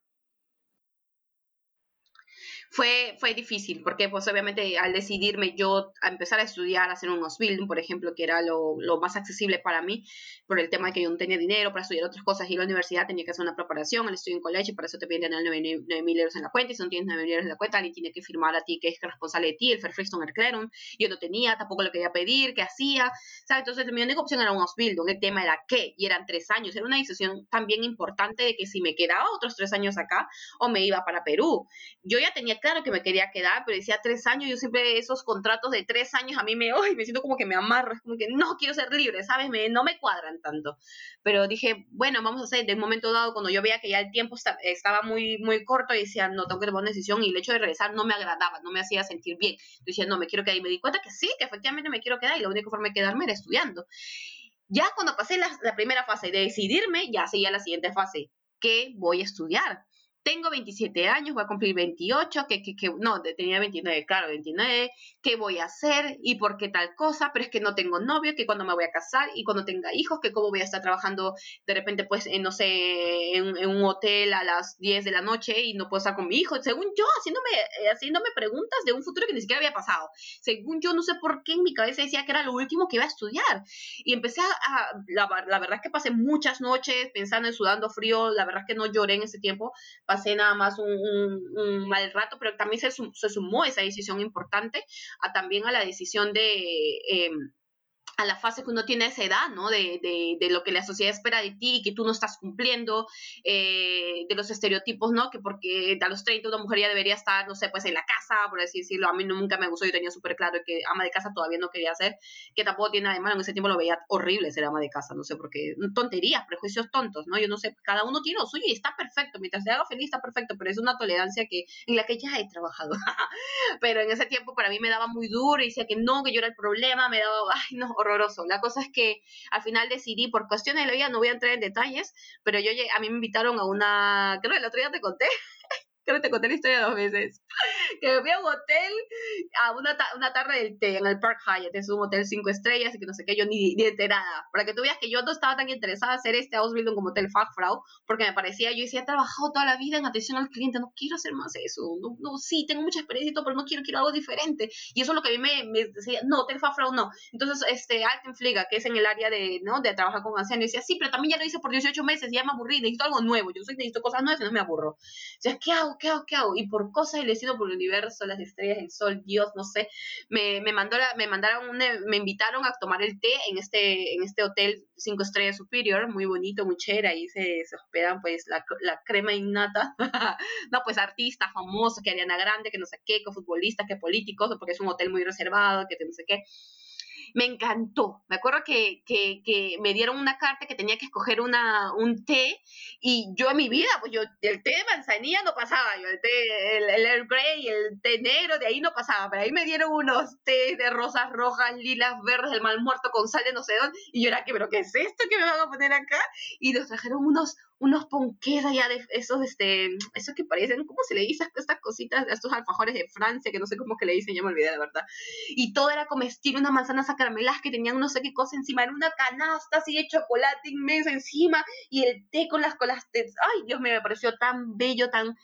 fue, fue difícil, porque pues obviamente al decidirme yo a empezar a estudiar, a hacer un Ausbildung, por ejemplo, que era lo, lo, más accesible para mí, por el tema de que yo no tenía dinero para estudiar otras cosas, y la universidad tenía que hacer una preparación, el estudio en colegio, para eso te piden 9 mil euros en la cuenta, y si no tienes 9 mil euros en la cuenta, alguien tiene que firmar a ti que es responsable de ti, el Verpflichtung Erklärung, yo no tenía, tampoco lo quería pedir, qué hacía, ¿sabes? Entonces mi única opción era un Ausbildung, el tema era qué, y eran tres años, era una decisión también importante de que si me quedaba otros tres años acá, o me iba para Perú. Yo ya tenía claro que me quería quedar, pero decía tres años, yo siempre esos contratos de tres años a mí me, hoy me siento como que me amarro, es como que no quiero ser libre, ¿sabes? Me, no me cuadran tanto. Pero dije, bueno, vamos a hacer, de un momento dado, cuando yo veía que ya el tiempo estaba muy, muy corto, y decía, no, tengo que tomar una decisión, y el hecho de regresar no me agradaba, no me hacía sentir bien. Yo no, me quiero quedar, y me di cuenta que sí, que efectivamente me quiero quedar, y la única forma de quedarme era estudiando. Ya cuando pasé la, la primera fase de decidirme, ya seguía la siguiente fase, ¿qué voy a estudiar? Tengo 27 años, voy a cumplir 28, que, que, no, tenía 29, claro, 29, ¿qué voy a hacer? ¿Y por qué tal cosa? Pero es que no tengo novio, que cuando me voy a casar y cuando tenga hijos, que cómo voy a estar trabajando de repente, pues, en, no sé, en, un hotel a las 10 de la noche y no puedo estar con mi hijo. Según yo, haciéndome, eh, haciéndome preguntas de un futuro que ni siquiera había pasado. Según yo, no sé por qué en mi cabeza decía que era lo último que iba a estudiar. Y empecé a, la, la verdad es que pasé muchas noches pensando en sudando frío, la verdad es que no lloré en ese tiempo pasé nada más un, mal rato, pero también se, se, sumó esa decisión importante a, también a la decisión de... Em, a la fase que uno tiene esa edad, ¿no? De, de, de, lo que la sociedad espera de ti y que tú no estás cumpliendo, eh, de los estereotipos, ¿no? Que porque a los 30 una mujer ya debería estar, no sé, pues en la casa, por así decirlo. A mí nunca me gustó, yo tenía súper claro que ama de casa todavía no quería ser, que tampoco tiene nada de malo, en ese tiempo lo veía horrible ser ama de casa, no sé por qué, tonterías, prejuicios tontos, ¿no? Yo no sé, cada uno tiene lo suyo y está perfecto, mientras te haga feliz está perfecto, pero es una tolerancia que en la que ya he trabajado. [laughs] pero en ese tiempo para mí me daba muy duro y decía que no, que yo era el problema, me daba, ay, no, horroroso. La cosa es que al final decidí, por cuestiones de la vida, no voy a entrar en detalles, pero yo a mí me invitaron a una, creo que el otro día te conté, creo que te conté la historia dos veces, [laughs] que me fui a un hotel a una, una tarde del té en el Park Hyatt, es un hotel cinco estrellas y que no sé qué, yo ni, ni enterada, para que tú veas que yo no estaba tan interesada en hacer este Ausbildung como Hotel Fachfrau, porque me parecía, yo decía, he trabajado toda la vida en atención al cliente, no quiero hacer más eso, no, no sí, tengo mucha experiencia y todo, pero no quiero, quiero algo diferente, y eso es lo que a mí me, me decía, no, Hotel Fachfrau no, entonces, este, Altenfliga, que es en el área de, ¿no?, de trabajar con ancianos, decía, sí, pero también ya lo hice por 18 meses, ya me aburrí, necesito algo nuevo, yo soy, necesito cosas nuevas y no me aburro, o sea, ¿qué hago, qué hago, qué hago? Y por cosas del destino, por el universo, las estrellas, el sol, Dios, no sé, me, me, mandó me mandaron, me invitaron a tomar el té en este, en este hotel cinco estrellas superior, muy bonito, muy chévere, ahí se, se hospedan pues la, la crema innata, [laughs] no, pues artistas famosos, que Ariana Grande, que no sé qué, que futbolistas, que políticos, porque es un hotel muy reservado, que no sé qué me encantó. Me acuerdo que, que, que, me dieron una carta que tenía que escoger una, un té y yo en mi vida, pues yo, el té de manzanilla no pasaba, yo el té, el, el Earl Grey, el té negro, de ahí no pasaba, pero ahí me dieron unos té de rosas rojas, lilas, verdes, el mal muerto con sal de no sé dónde, y yo era que, pero ¿qué es esto que me van a poner acá? Y nos trajeron unos, unos ponqués allá de esos, este, esos que parecen, ¿cómo se le dice estas cositas, estos alfajores de Francia, que no sé cómo que le dicen, ya me olvidé de verdad. Y todo era comestible, unas manzanas acarameladas que tenían no sé qué cosa encima, era una canasta así de chocolate inmenso encima, y el té con las, colas ay Dios me pareció tan bello, tan,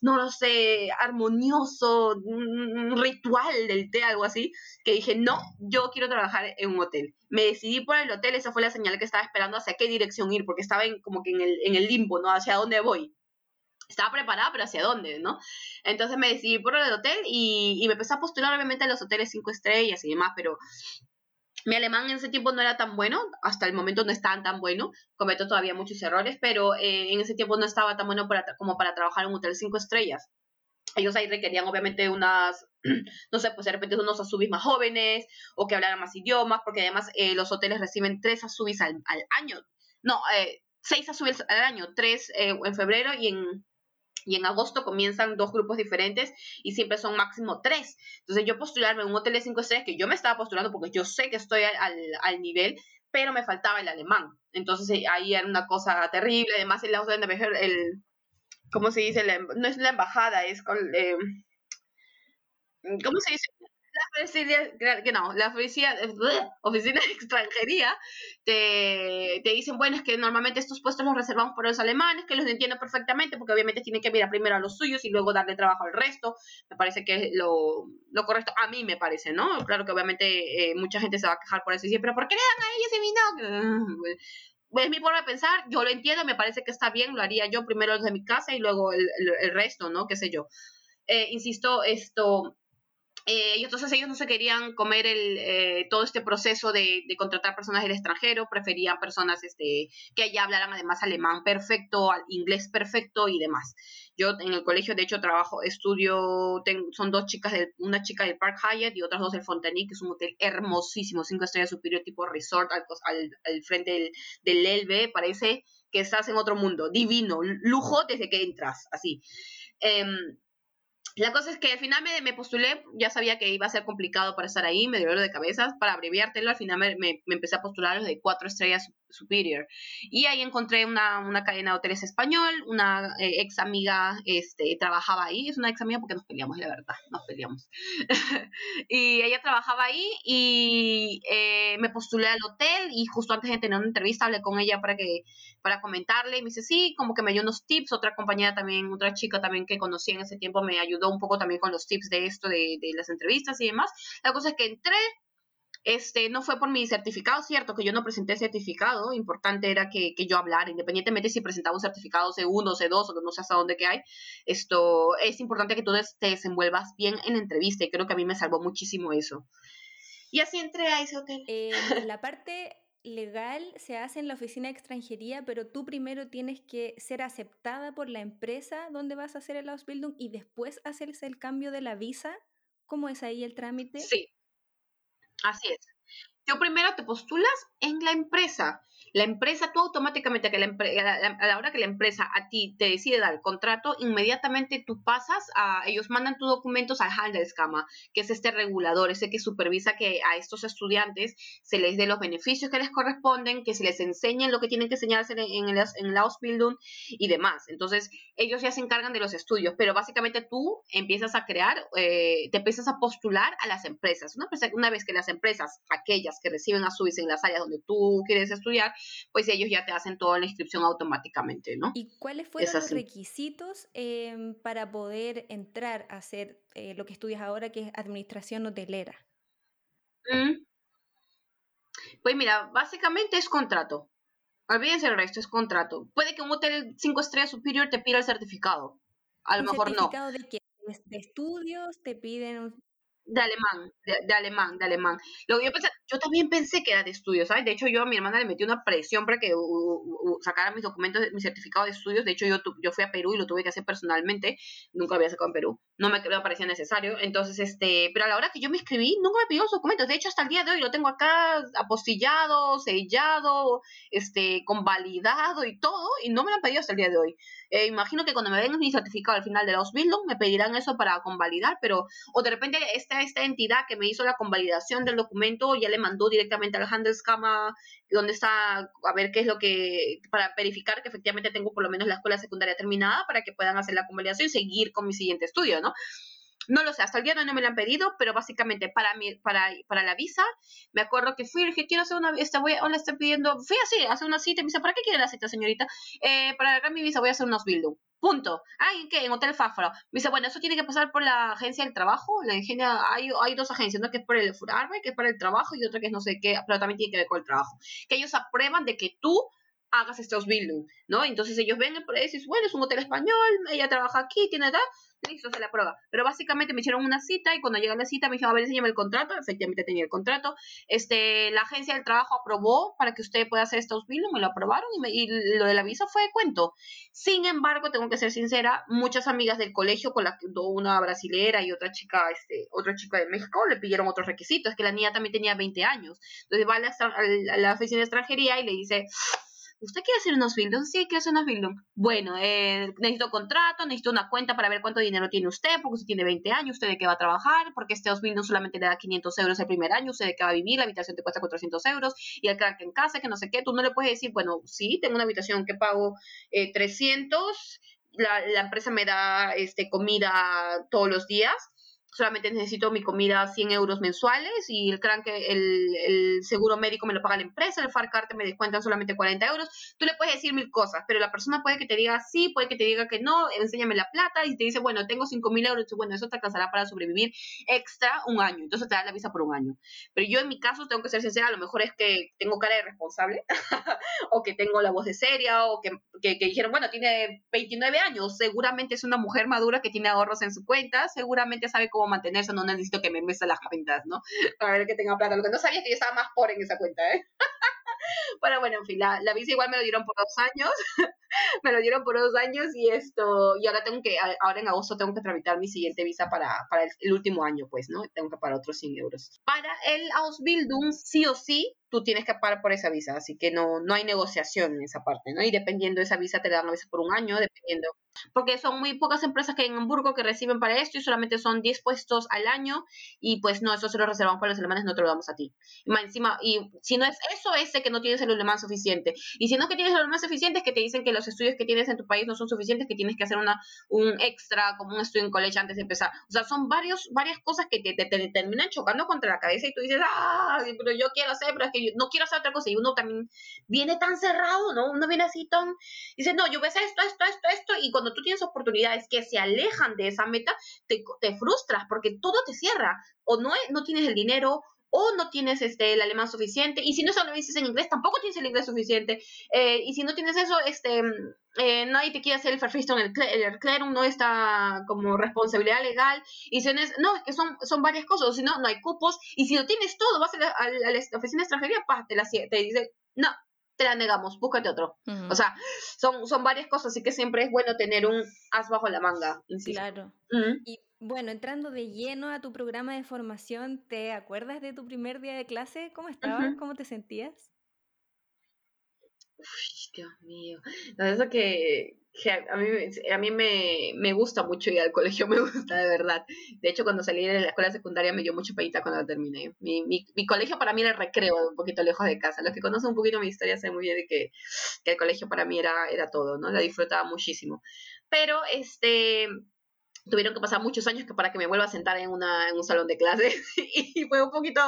no lo sé, armonioso, un ritual del té, algo así, que dije, no, yo quiero trabajar en un hotel. Me decidí por el hotel, esa fue la señal que estaba esperando hacia qué dirección ir, porque estaba en, como que en el, en el limbo, ¿no? Hacia dónde voy estaba preparada, pero hacia dónde, ¿no? Entonces me decidí por el hotel y, y, me empecé a postular obviamente a los hoteles cinco estrellas y demás, pero mi alemán en ese tiempo no era tan bueno, hasta el momento no estaba tan bueno, cometo todavía muchos errores, pero eh, en ese tiempo no estaba tan bueno para, como para trabajar en un hotel cinco estrellas. ellos ahí requerían obviamente unas, no sé, pues de repente unos azubis más jóvenes o que hablaran más idiomas, porque además eh, los hoteles reciben tres azubis al, año. No, eh, seis azubis al año, tres eh, en febrero y en, y en agosto comienzan dos grupos diferentes y siempre son máximo tres. Entonces yo postularme en un hotel de cinco estrellas que yo me estaba postulando porque yo sé que estoy al, al nivel, pero me faltaba el alemán. Entonces ahí era una cosa terrible. Además el, el, ¿cómo se dice? no es la embajada, es con, eh, ¿cómo se dice? La oficina, no, la oficina, oficina [laughs] de extranjería te, te, dicen, bueno, es que normalmente estos puestos los reservamos para los alemanes, que los entiendo perfectamente, porque obviamente tienen que mirar primero a los suyos y luego darle trabajo al resto. Me parece que es lo, lo correcto, a mí me parece, ¿no? Claro que obviamente eh, mucha gente se va a quejar por eso y dice, pero ¿por qué le dan a ellos y mí no? [laughs] es mi forma de pensar, yo lo entiendo, me parece que está bien, lo haría yo primero desde mi casa y luego el, el, resto, ¿no? Qué sé yo. Eh, insisto, esto, eh, y entonces ellos no se querían comer el, eh, todo este proceso de, contratar personas del extranjero, preferían personas este, que ya hablaran además alemán perfecto, inglés perfecto y demás. Yo en el colegio, de hecho, trabajo, estudio, son dos chicas, de, una chica del Park Hyatt y otras dos del Fontaine, que es un hotel hermosísimo, cinco estrellas superior tipo resort al, al, frente del, del Elbe, parece que estás en otro mundo, divino, lujo desde que entras, así. Em, la cosa es que al final me, postulé, ya sabía que iba a ser complicado para estar ahí, me dio dolor de cabeza. Para abreviártelo, al final me, me, empecé a postular los de cuatro estrellas superior. Y ahí encontré una, una cadena de hoteles español, una eh, ex amiga este, trabajaba ahí, es una ex amiga porque nos peleamos, la verdad, nos peleamos. [laughs] y ella trabajaba ahí y eh, me postulé al hotel y justo antes de tener una entrevista hablé con ella para que para comentarle y me dice, sí, como que me dio unos tips, otra compañera también, otra chica también que conocí en ese tiempo me ayudó un poco también con los tips de esto, de, de las entrevistas y demás. La cosa es que entré, este, no fue por mi certificado, cierto que yo no presenté certificado, importante era que, que yo hablara, independientemente si presentaba un certificado C1, C2 o no sé hasta dónde que hay, esto, es importante que tú te desenvuelvas bien en la entrevista y creo que a mí me salvó muchísimo eso. Y así entré a ese hotel. Eh, [laughs] la parte legal se hace en la oficina de extranjería, pero tú primero tienes que ser aceptada por la empresa donde vas a hacer el Ausbildung y después hacerse el cambio de la visa. ¿Cómo es ahí el trámite? Sí, Así es. Yo primero te postulas en la empresa la empresa, tú automáticamente, que la, a la hora que la empresa a ti te decide dar el contrato, inmediatamente tú pasas a, ellos mandan tus documentos al Handelskammer, que es este regulador, ese que supervisa que a estos estudiantes se les dé los beneficios que les corresponden, que se les enseñen lo que tienen que enseñarse en, el, en la Ausbildung y demás. Entonces, ellos ya se encargan de los estudios, pero básicamente tú empiezas a crear, eh, te empiezas a postular a las empresas. Una, una vez que las empresas, aquellas que reciben a subis en las áreas donde tú quieres estudiar, pues ellos ya te hacen toda la inscripción automáticamente, ¿no? ¿Y cuáles fueron los requisitos em, para poder entrar a hacer eh, lo que estudias ahora, que es administración hotelera? Mm. Pues mira, básicamente es contrato. Olvídense el resto, es contrato. Puede que un hotel 5 estrellas superior te pida el certificado. A lo mejor no. ¿Certificado de qué? ¿De estudios? ¿Te piden de alemán, de, alemán, de alemán. Lo yo, yo también pensé que era de estudios, ¿sabes? De hecho, yo a mi hermana le metí una presión para que sacara mis documentos, mi certificado de estudios. De hecho, yo, yo fui a Perú y lo tuve que hacer personalmente. Nunca había sacado en Perú. No me, me parecía necesario. Entonces, este, pero a la hora que yo me escribí, nunca me pidió los documentos. De hecho, hasta el día de hoy lo tengo acá apostillado, sellado, este, convalidado y todo. Y no me lo han pedido hasta el día de hoy. Eh, imagino que cuando me den mi certificado al final de la Ausbildung me pedirán eso para convalidar, pero o de repente esta, esta entidad que me hizo la convalidación del documento ya le mandó directamente al Handelskammer donde está a ver qué es lo que para verificar que efectivamente tengo por lo menos la escuela secundaria terminada para que puedan hacer la convalidación y seguir con mi siguiente estudio, ¿no? No lo sé, hasta el día no me lo han pedido, pero básicamente para mi, para, para la visa, me acuerdo que fui dije, quiero hacer una visa, voy, le estoy pidiendo, fui así, hacer una cita, me dice, ¿para qué quiere la cita, señorita? Eh, para agarrar mi visa voy a hacer unos building. Punto. Ah, ¿en qué? En Hotel Fafra. Me dice, bueno, eso tiene que pasar por la agencia del trabajo. La ingenia, hay, hay dos agencias, una que es por el Furarbe, que es para el trabajo, y otra que es no sé qué, pero también tiene que ver con el trabajo. Que ellos aprueban de que tú hagas este Ausbildung, ¿no? Entonces ellos ven el precio y dicen, bueno, es un hotel español, ella trabaja aquí, tiene edad, listo, se la prueba. Pero básicamente me hicieron una cita y cuando llega la cita me dijeron, a ver, enséñame el contrato. Efectivamente tenía el contrato. Este, la agencia del trabajo aprobó para que usted pueda hacer este Ausbildung, me lo aprobaron y, lo de la visa fue de cuento. Sin embargo, tengo que ser sincera, muchas amigas del colegio, con la una brasilera y otra chica, este, otra chica de México, le pidieron otros requisitos, que la niña también tenía 20 años. Entonces va a la, a la oficina de extranjería y le dice, ¿usted quiere hacer unos Bildung? Sí, quiero hacer unos Bildung. Bueno, eh, necesito contrato, necesito una cuenta para ver cuánto dinero tiene usted, porque usted tiene 20 años, usted de qué va a trabajar, porque este Bildung solamente le da 500 euros el primer año, usted de qué va a vivir, la habitación te cuesta 400 euros, y el crack en casa, que no sé qué, tú no le puedes decir, bueno, sí, tengo una habitación que pago 300, eh, la, la, empresa me da este, comida todos los días, solamente necesito mi comida 100 euros mensuales y el, el, el seguro médico me lo paga la empresa, el Farcarte me descuentan solamente 40 euros. Tú le puedes decir mil cosas, pero la persona puede que te diga sí, puede que te diga que no, enséñame la plata y te dice, bueno, tengo 5 mil euros, bueno, eso te alcanzará para sobrevivir extra un año, entonces te da la visa por un año. Pero yo en mi caso tengo que ser sincera, a lo mejor es que tengo cara de responsable [laughs] o que tengo la voz de seria o que, que, que dijeron, bueno, tiene 29 años, seguramente es una mujer madura que tiene ahorros en su cuenta, seguramente sabe cómo mantenerse, no necesito que me mesa las cuentas, ¿no? [laughs] Para ver que tenga plata. Lo que no sabía es que yo estaba más pobre en esa cuenta, ¿eh? [laughs] Pero bueno, en fin, la, la visa igual me lo dieron por dos años, [laughs] me lo dieron por dos años y esto, y ahora tengo que, ahora en agosto tengo que tramitar mi siguiente visa para, para el, último año, pues, ¿no? Tengo que pagar otros 100 euros. Para el Ausbildung, sí o sí, tú tienes que pagar por esa visa, así que no, no hay negociación en esa parte, ¿no? Y dependiendo de esa visa, te dan la visa por un año, dependiendo. Porque son muy pocas empresas que hay en Hamburgo que reciben para esto y solamente son 10 puestos al año y pues no, eso se lo reservamos para los alemanes, no te lo damos a ti. Y más encima, y si no es eso, es que no tienes el alemán suficiente. Y si no que tienes el alemán suficiente, es que te dicen que los estudios que tienes en tu país no son suficientes, que tienes que hacer una, un extra, como un estudio en college antes de empezar. O sea, son varios, varias cosas que te, te, terminan chocando contra la cabeza y tú dices, ah, pero yo quiero hacer, pero es que yo no quiero hacer otra cosa. Y uno también viene tan cerrado, ¿no? Uno viene así tan, dice, no, yo voy a hacer esto, esto, esto, esto. Y cuando tú tienes oportunidades que se alejan de esa meta, te, te frustras porque todo te cierra. O no, no tienes el dinero, o no tienes este, el alemán suficiente, y si no solo dices en inglés, tampoco tienes el inglés suficiente, eh, y si no tienes eso, este, eh, nadie te quiere hacer el Verpflichtung, el, el no está como responsabilidad legal, y si no, es, no, es que son, son varias cosas, si no, no hay cupos, y si lo tienes todo, vas a la, a la, oficina de extranjería, te, la, te dice, no, te la negamos, búscate otro. O sea, son, son varias cosas, así que siempre es bueno tener un as bajo la manga. Claro. Bueno, entrando de lleno a tu programa de formación, ¿te acuerdas de tu primer día de clase? ¿Cómo estabas? ¿Cómo te sentías? Dios mío. eso que, a mí, a mí me, me, gusta mucho ir al colegio, [laughs] me gusta de verdad. De hecho, cuando salí de la escuela secundaria me dio mucho penita cuando terminé. Mi, mi, mi, colegio para mí era el recreo, un poquito lejos de casa. Los que conocen un poquito mi historia saben muy bien de que, que el colegio para mí era, era todo, ¿no? La disfrutaba muchísimo. Pero, este, tuvieron que pasar muchos años que para que me vuelva a sentar en, una, en un salón de clases [laughs] y fue un poquito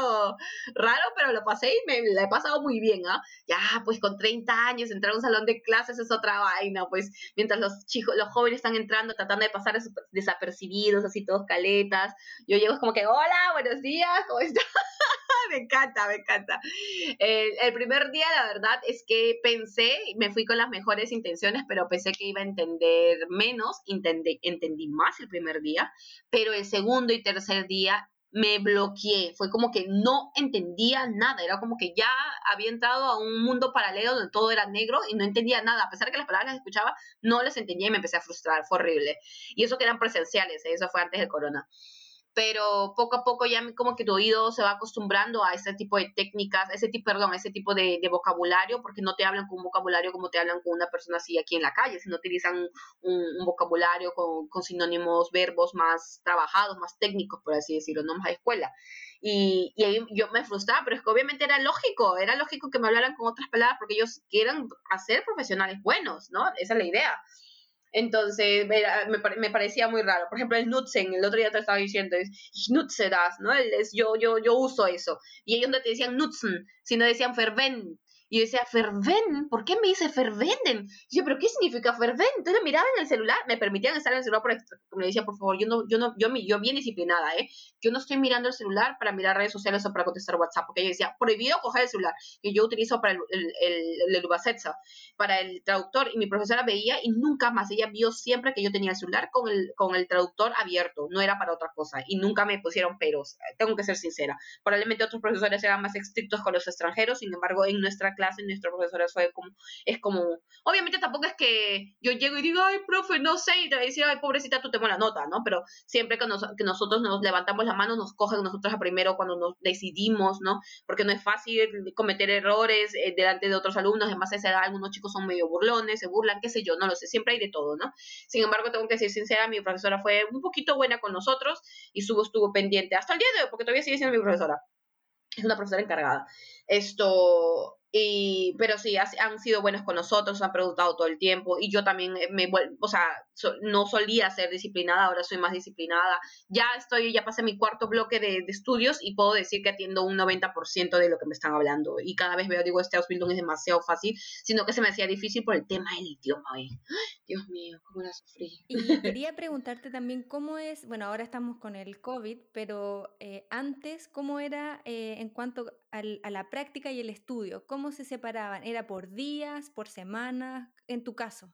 raro, pero lo pasé y me la he pasado muy bien, ¿ah? Ya, pues con 30 años entrar a un salón de clases es otra vaina, pues mientras los chicos, los jóvenes están entrando tratando de pasar desapercibidos, así todos caletas, yo llego como que, hola, buenos días, ¿cómo estás? Me encanta, me encanta. El, primer día, la verdad, es que pensé, me fui con las mejores intenciones, pero pensé que iba a entender menos, entendí, entendí más el primer día, pero el segundo y tercer día me bloqueé, fue como que no entendía nada, era como que ya había entrado a un mundo paralelo donde todo era negro y no entendía nada, a pesar de que las palabras las escuchaba, no las entendía y me empecé a frustrar, fue horrible. Y eso que eran presenciales, ¿eh? eso fue antes del corona pero poco a poco ya como que tu oído se va acostumbrando a ese tipo de técnicas, ese tipo, perdón, ese tipo de, vocabulario, porque no te hablan con un vocabulario como te hablan con una persona así aquí en la calle, sino utilizan un, vocabulario con, sinónimos, verbos más trabajados, más técnicos, por así decirlo, no más de escuela. Y, y ahí yo me frustraba, pero es que obviamente era lógico, era lógico que me hablaran con otras palabras porque ellos quieren hacer profesionales buenos, ¿no? Esa es la idea. Entonces me, me, parecía muy raro. Por ejemplo, el Nutzen, el otro día te estaba diciendo, es nutze das, ¿no? Es, yo, yo, yo uso eso. Y ellos no te decían Nutzen, sino decían Verwenden. Y yo decía, Fervenden, ¿por qué me dice Fervenden? Y yo, ¿pero qué significa Fervenden? Entonces miraba en el celular, me permitían estar en el celular, por me decía, por favor, yo no, yo no, yo, yo bien disciplinada, ¿eh? Yo no estoy mirando el celular para mirar redes sociales o para contestar WhatsApp, porque ella decía, prohibido coger el celular, que yo utilizo para el, el, el, el para el traductor, y mi profesora veía y nunca más, ella vio siempre que yo tenía el celular con el, con el traductor abierto, no era para otra cosa, y nunca me pusieron peros, tengo que ser sincera. Probablemente otros profesores eran más estrictos con los extranjeros, sin embargo, en nuestra clase, nuestros profesores fue como, es como, obviamente tampoco es que yo llego y digo, ay, profe, no sé, y te decía, ay, pobrecita, tú tengo la nota, ¿no? Pero siempre que, que nosotros nos levantamos la mano, nos cogen nosotros a primero cuando nos decidimos, ¿no? Porque no es fácil cometer errores eh, delante de otros alumnos, además a esa edad algunos chicos son medio burlones, se burlan, qué sé yo, no lo sé, siempre hay de todo, ¿no? Sin embargo, tengo que ser sincera, mi profesora fue un poquito buena con nosotros y su estuvo pendiente hasta el día de hoy, porque todavía sigue siendo mi profesora. Es una profesora encargada. Esto, y, pero sí, han sido buenos con nosotros, han preguntado todo el tiempo y yo también me o sea, no solía ser disciplinada, ahora soy más disciplinada. Ya estoy, ya pasé mi cuarto bloque de, estudios y puedo decir que atiendo un 90% de lo que me están hablando. Y cada vez veo, digo, este Ausbildung es demasiado fácil, sino que se me hacía difícil por el tema del idioma. Dios mío, cómo la sufrí. Y [laughs] quería preguntarte también cómo es, bueno, ahora estamos con el COVID, pero eh, antes, ¿cómo era eh, en cuanto a la práctica y el estudio? ¿Cómo se separaban? ¿Era por días, por semanas? En tu caso.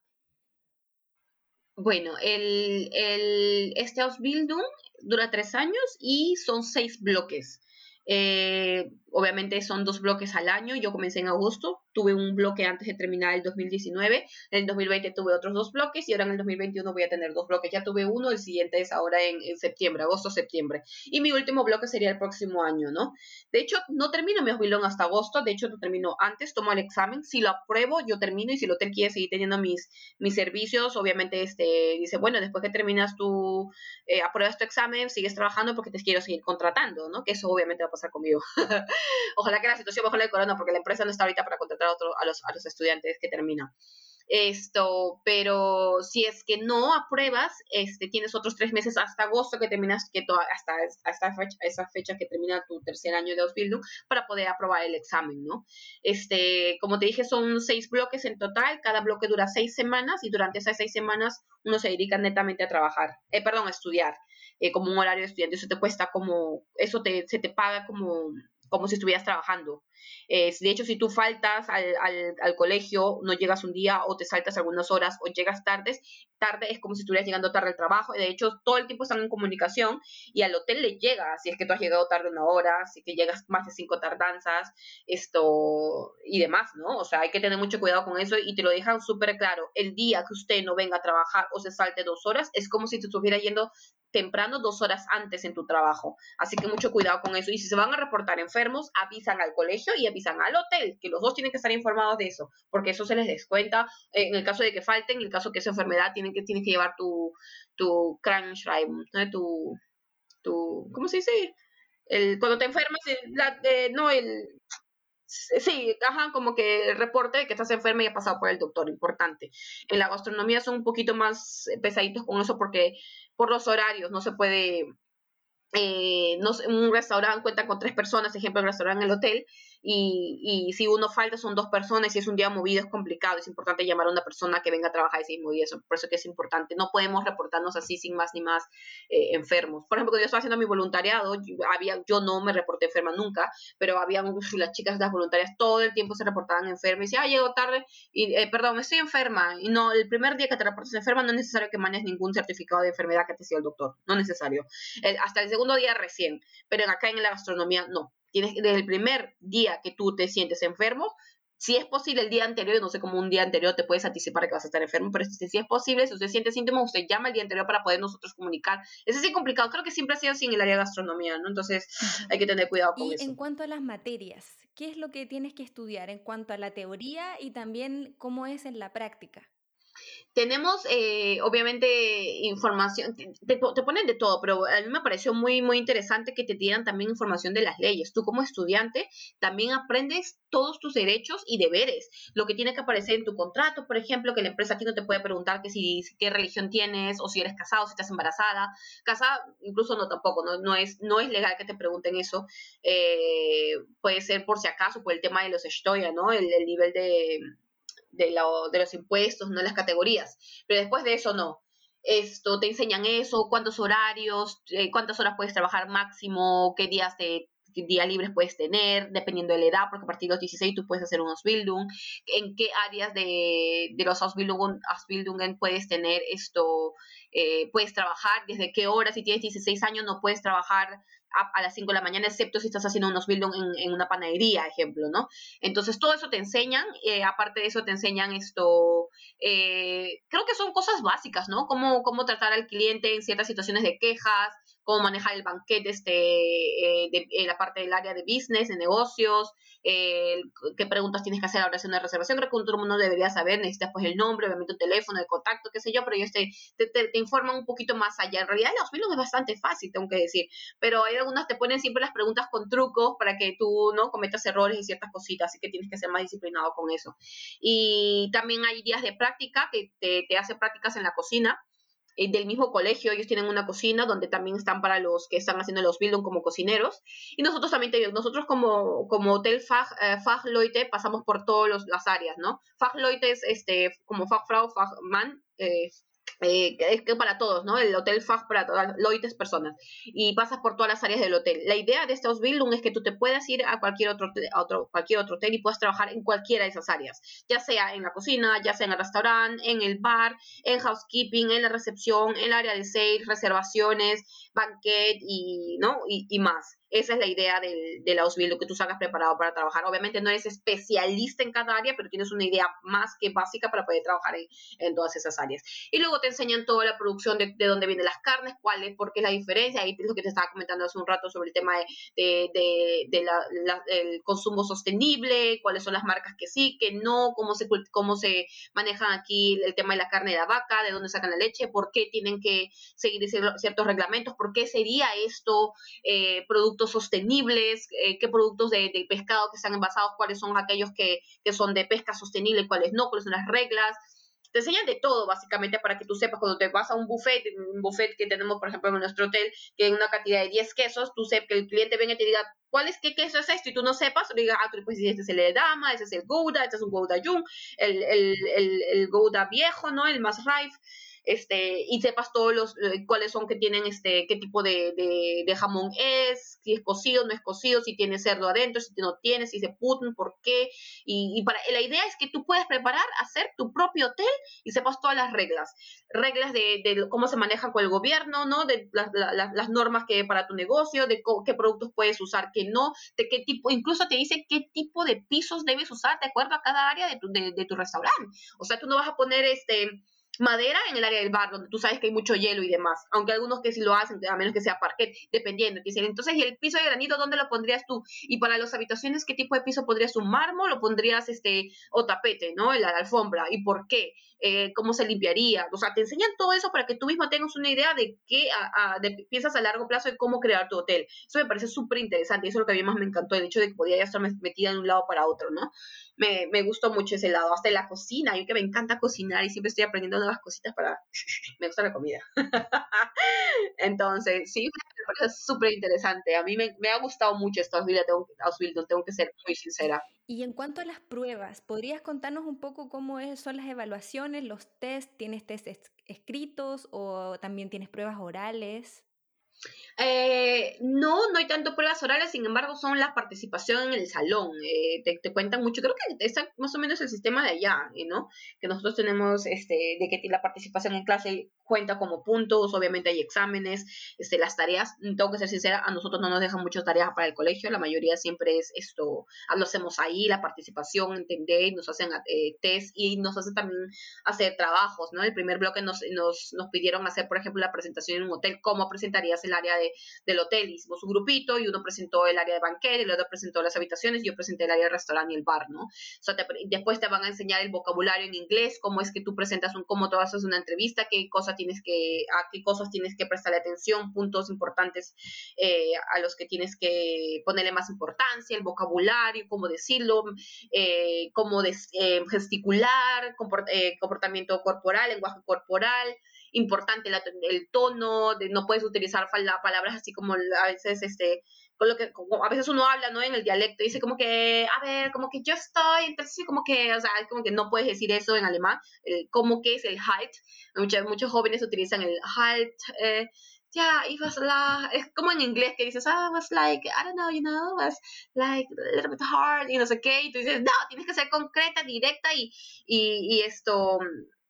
Bueno, el, el, este Ausbildung dura tres años y son seis bloques. Eh, obviamente son dos bloques al año. Yo comencé en agosto, tuve un bloque antes de terminar el 2019. En el 2020 tuve otros dos bloques y ahora en el 2021 voy a tener dos bloques. Ya tuve uno, el siguiente es ahora en, septiembre, agosto, septiembre. Y mi último bloque sería el próximo año, ¿no? De hecho, no termino mi jubilón hasta agosto. De hecho, lo termino antes, tomo el examen. Si lo apruebo, yo termino. Y si el hotel quiere seguir teniendo mis, mis servicios, obviamente este, dice, bueno, después que terminas tu, eh, apruebas tu examen, sigues trabajando porque te quiero seguir contratando, ¿no? Que eso obviamente va a pasar conmigo. [laughs] Ojalá que la situación mejore el corona, porque la empresa no está ahorita para contratar a, otro, a, los, a los estudiantes que terminan. Esto, pero si es que no apruebas, este, tienes otros tres meses hasta agosto que terminas, que hasta, hasta fecha, esa fecha que termina tu tercer año de Ausbildung para poder aprobar el examen, ¿no? Este, como te dije, son seis bloques en total, cada bloque dura seis semanas y durante esas seis semanas uno se dedica netamente a trabajar, eh, perdón, a estudiar, eh, como un horario de estudiante, eso te cuesta como, eso te, se te paga como como si estuvieras trabajando. De hecho, si tú faltas al, al, al, colegio, no llegas un día o te saltas algunas horas o llegas tardes, tarde es como si estuvieras llegando tarde al trabajo. De hecho, todo el tiempo están en comunicación y al hotel le llega si es que tú has llegado tarde una hora, si es que llegas más de cinco tardanzas, esto y demás, ¿no? O sea, hay que tener mucho cuidado con eso y te lo dejan súper claro. El día que usted no venga a trabajar o se salte dos horas, es como si te estuviera yendo temprano dos horas antes en tu trabajo. Así que mucho cuidado con eso. Y si se van a reportar enfermos, avisan al colegio y avisan al hotel, que los dos tienen que estar informados de eso, porque eso se les descuenta en el caso de que falten, en el caso que esa enfermedad, tienen que, tienes que llevar tu, tu Krankschreiben, tu, tu, ¿cómo se dice? El, cuando te enfermas, la, no el... Sí, ajá, como que el reporte de que estás enferma y has pasado por el doctor, importante. En la gastronomía son un poquito más pesaditos con eso porque por los horarios, no se puede, eh, no, un restaurante cuenta con tres personas, ejemplo, el restaurante en el hotel, y, si uno falta son dos personas y es un día movido es complicado, es importante llamar a una persona que venga a trabajar ese mismo día, eso, por eso que es importante, no podemos reportarnos así sin más ni más eh, enfermos. Por ejemplo, cuando yo estaba haciendo mi voluntariado, yo, había, yo no me reporté enferma nunca, pero había [laughs] las chicas, las voluntarias, todo el tiempo se reportaban enfermas y decían, ah, llego tarde, y eh, perdón, estoy enferma, y no, el primer día que te reportes enferma no es necesario que manes ningún certificado de enfermedad que te sea el doctor, no es necesario. hasta el segundo día recién, pero acá en la gastronomía no, Tienes desde el primer día que tú te sientes enfermo, si es posible el día anterior, no sé cómo un día anterior te puedes anticipar que vas a estar enfermo, pero si, es posible, si usted siente síntomas, usted llama el día anterior para poder nosotros comunicar. Es así complicado, creo que siempre ha sido así en el área de gastronomía, ¿no? Entonces hay que tener cuidado con eso. Y en cuanto a las materias, ¿qué es lo que tienes que estudiar en cuanto a la teoría y también cómo es en la práctica? Tenemos, eh, obviamente, información, te, ponen de todo, pero a mí me pareció muy, muy interesante que te dieran también información de las leyes. Tú como estudiante también aprendes todos tus derechos y deberes. Lo que tiene que aparecer en tu contrato, por ejemplo, que la empresa a ti no te puede preguntar que si, qué religión tienes o si eres casado, si estás embarazada. Casada, incluso no tampoco, no, no, es, no es legal que te pregunten eso. Eh, puede ser por si acaso, por el tema de los estoya, ¿no? el nivel de de, de los impuestos, no las categorías. Pero después de eso no. Esto, te enseñan eso, cuántos horarios, eh, cuántas horas puedes trabajar máximo, qué días de día libres puedes tener, dependiendo de la edad, porque a partir de los 16 tú puedes hacer un Ausbildung, en qué áreas de, de los Ausbildungen, puedes tener esto, eh, puedes trabajar, desde qué horas, si tienes 16 años no puedes trabajar a, las 5 de la mañana, excepto si estás haciendo unos build en, en, una panadería, ejemplo, ¿no? Entonces, todo eso te enseñan, eh, aparte de eso te enseñan esto, eh, creo que son cosas básicas, ¿no? Cómo, cómo tratar al cliente en ciertas situaciones de quejas, cómo manejar el banquete este, eh, de, la parte del área de business, de negocios, eh, qué preguntas tienes que hacer ahora hacer una reservación. Creo que todo el mundo debería saber, necesitas pues el nombre, obviamente un teléfono, el contacto, qué sé yo, pero ellos te, te, informan un poquito más allá. En realidad los es bastante fácil, tengo que decir, pero hay algunas te ponen siempre las preguntas con trucos para que tú no cometas errores y ciertas cositas, así que tienes que ser más disciplinado con eso. Y también hay días de práctica que te, te hace prácticas en la cocina eh, del mismo colegio, ellos tienen una cocina donde también están para los que están haciendo los Bildung como cocineros. Y nosotros también nosotros como, como Hotel Fach, eh, pasamos por todas las áreas, ¿no? Fachleute es este, como Fachfrau, Fachmann, eh, eh, es que para todos, ¿no? El hotel FAG para todas, loites personas. Y pasas por todas las áreas del hotel. La idea de este Ausbildung es que tú te puedas ir a cualquier otro, otro, cualquier otro hotel y puedas trabajar en cualquiera de esas áreas. Ya sea en la cocina, ya sea en el restaurante, en el bar, en housekeeping, en la recepción, en el área de sales, reservaciones, banquet y, ¿no? y más. Esa es la idea del, del Ausbildung, que tú salgas preparado para trabajar. Obviamente no eres especialista en cada área, pero tienes una idea más que básica para poder trabajar en, en todas esas áreas. Y luego te enseñan toda la producción de, de, dónde vienen las carnes, cuál es, por qué es la diferencia. Ahí es lo que te estaba comentando hace un rato sobre el tema de, de, de el consumo sostenible, cuáles son las marcas que sí, que no, cómo se, cómo se manejan aquí el tema de la carne de la vaca, de dónde sacan la leche, por qué tienen que seguir ciertos reglamentos, por qué sería esto eh, producto sostenibles, eh, qué productos de, pescado que están envasados, cuáles son aquellos que, son de pesca sostenible, cuáles no, cuáles son las reglas. Te enseñan de todo, básicamente, para que tú sepas cuando te vas a un buffet, un buffet que tenemos, por ejemplo, en nuestro hotel, que hay una cantidad de 10 quesos, tú sepas que el cliente venga y te diga, ¿cuál es, qué queso es esto? Y tú no sepas, diga, ah, tú pues este es el Edama, este es el Gouda, este es un Gouda Jung, el, el, el, el Gouda viejo, ¿no? El más rife este, y sepas todos los, eh, cuáles son que tienen, este, qué tipo de, de, jamón es, si es cocido, no es cocido, si tiene cerdo adentro, si no tiene, si se putin, por qué, y, para, la idea es que tú puedes preparar, hacer tu propio hotel y sepas todas las reglas, reglas de, de cómo se maneja con el gobierno, ¿no? De las normas que para tu negocio, de qué productos puedes usar, qué no, de qué tipo, incluso te dice qué tipo de pisos debes usar de acuerdo a cada área de tu, de, de tu restaurante. O sea, tú no vas a poner este madera en el área del bar, donde tú sabes que hay mucho hielo y demás, aunque algunos que sí lo hacen, a menos que sea parquet, dependiendo. Entonces, ¿y el piso de granito dónde lo pondrías tú? Y para las habitaciones, ¿qué tipo de piso pondrías? ¿Un mármol o pondrías este, o tapete, ¿no? La, alfombra, ¿y por qué? Eh, cómo se limpiaría. O sea, te enseñan todo eso para que tú mismo tengas una idea de qué a, de, piensas a largo plazo de cómo crear tu hotel. Eso me parece súper interesante y eso es lo que a mí más me encantó, el hecho de que podía estar metida de un lado para otro, ¿no? Me, me gustó mucho ese lado, hasta la cocina, yo que me encanta cocinar y siempre estoy aprendiendo nuevas cositas para... me gusta la comida. [laughs] Entonces, sí, parece súper interesante. A mí me, ha gustado mucho esta tengo, tengo que ser muy sincera. Y en cuanto a las pruebas, ¿podrías contarnos un poco cómo son las evaluaciones, los test? ¿Tienes test escritos o también tienes pruebas orales? Eh, no, no hay tanto pruebas orales, sin embargo, son la participación en el salón. Eh, te, cuentan mucho, creo que es más o menos el sistema de allá, ¿no? Que nosotros tenemos, este, de que la participación en clase, cuenta como puntos, obviamente hay exámenes, este, las tareas, tengo que ser sincera, a nosotros no nos dejan muchas tareas para el colegio, la mayoría siempre es esto, ah, lo hacemos ahí, la participación, entender, nos hacen eh, test y nos hacen también hacer trabajos, ¿no? El primer bloque nos, nos, nos, pidieron hacer, por ejemplo, la presentación en un hotel, cómo presentarías el área de, del hotel, hicimos un grupito y uno presentó el área de banquete, el otro presentó las habitaciones, y yo presenté el área de restaurante y el bar, ¿no? O sea, después te van a enseñar el vocabulario en inglés, cómo es que tú presentas un, cómo tú haces una entrevista, qué cosas tienes que, a qué cosas tienes que prestarle atención, puntos importantes eh, a los que tienes que ponerle más importancia, el vocabulario, cómo decirlo, eh, cómo eh, gesticular, comportamiento corporal, lenguaje corporal, importante el tono, de, no puedes utilizar palabras así como a veces este con lo que a veces uno habla, ¿no? En el dialecto, dice como que, a ver, como que yo estoy, entonces como que, o sea, como que no puedes decir eso en alemán, como que es el halt, muchos, muchos jóvenes utilizan el halt, eh, yeah, it was la, es como en inglés que dices, ah, was like, I don't know, you know, was like a little bit hard, y no sé qué, y tú dices, no, tienes que ser concreta, directa, y, y esto,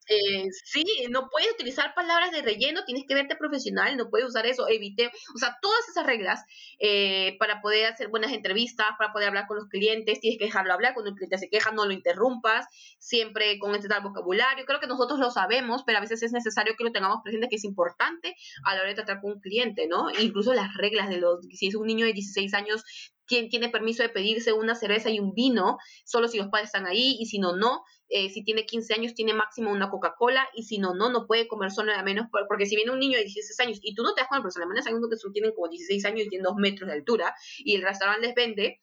eh, sí, no puedes utilizar palabras de relleno, tienes que verte profesional, no puedes usar eso, evite, o sea, todas esas reglas eh, para poder hacer buenas entrevistas, para poder hablar con los clientes, tienes que dejarlo hablar, cuando el cliente se queja no lo interrumpas, siempre con este tal vocabulario, creo que nosotros lo sabemos, pero a veces es necesario que lo tengamos presente, que es importante a la hora de tratar con un cliente, ¿no? Incluso las reglas de los, si es un niño de 16 años, quién tiene permiso de pedirse una cerveza y un vino, solo si los padres están ahí, y si no, no. Eh, si tiene 15 años, tiene máximo una Coca-Cola, y si no, no, no puede comer solo a menos, porque si viene un niño de 16 años y tú no te das con pero alemanes hay uno que tienen como 16 años y tienen 2 metros de altura, y el restaurante les vende,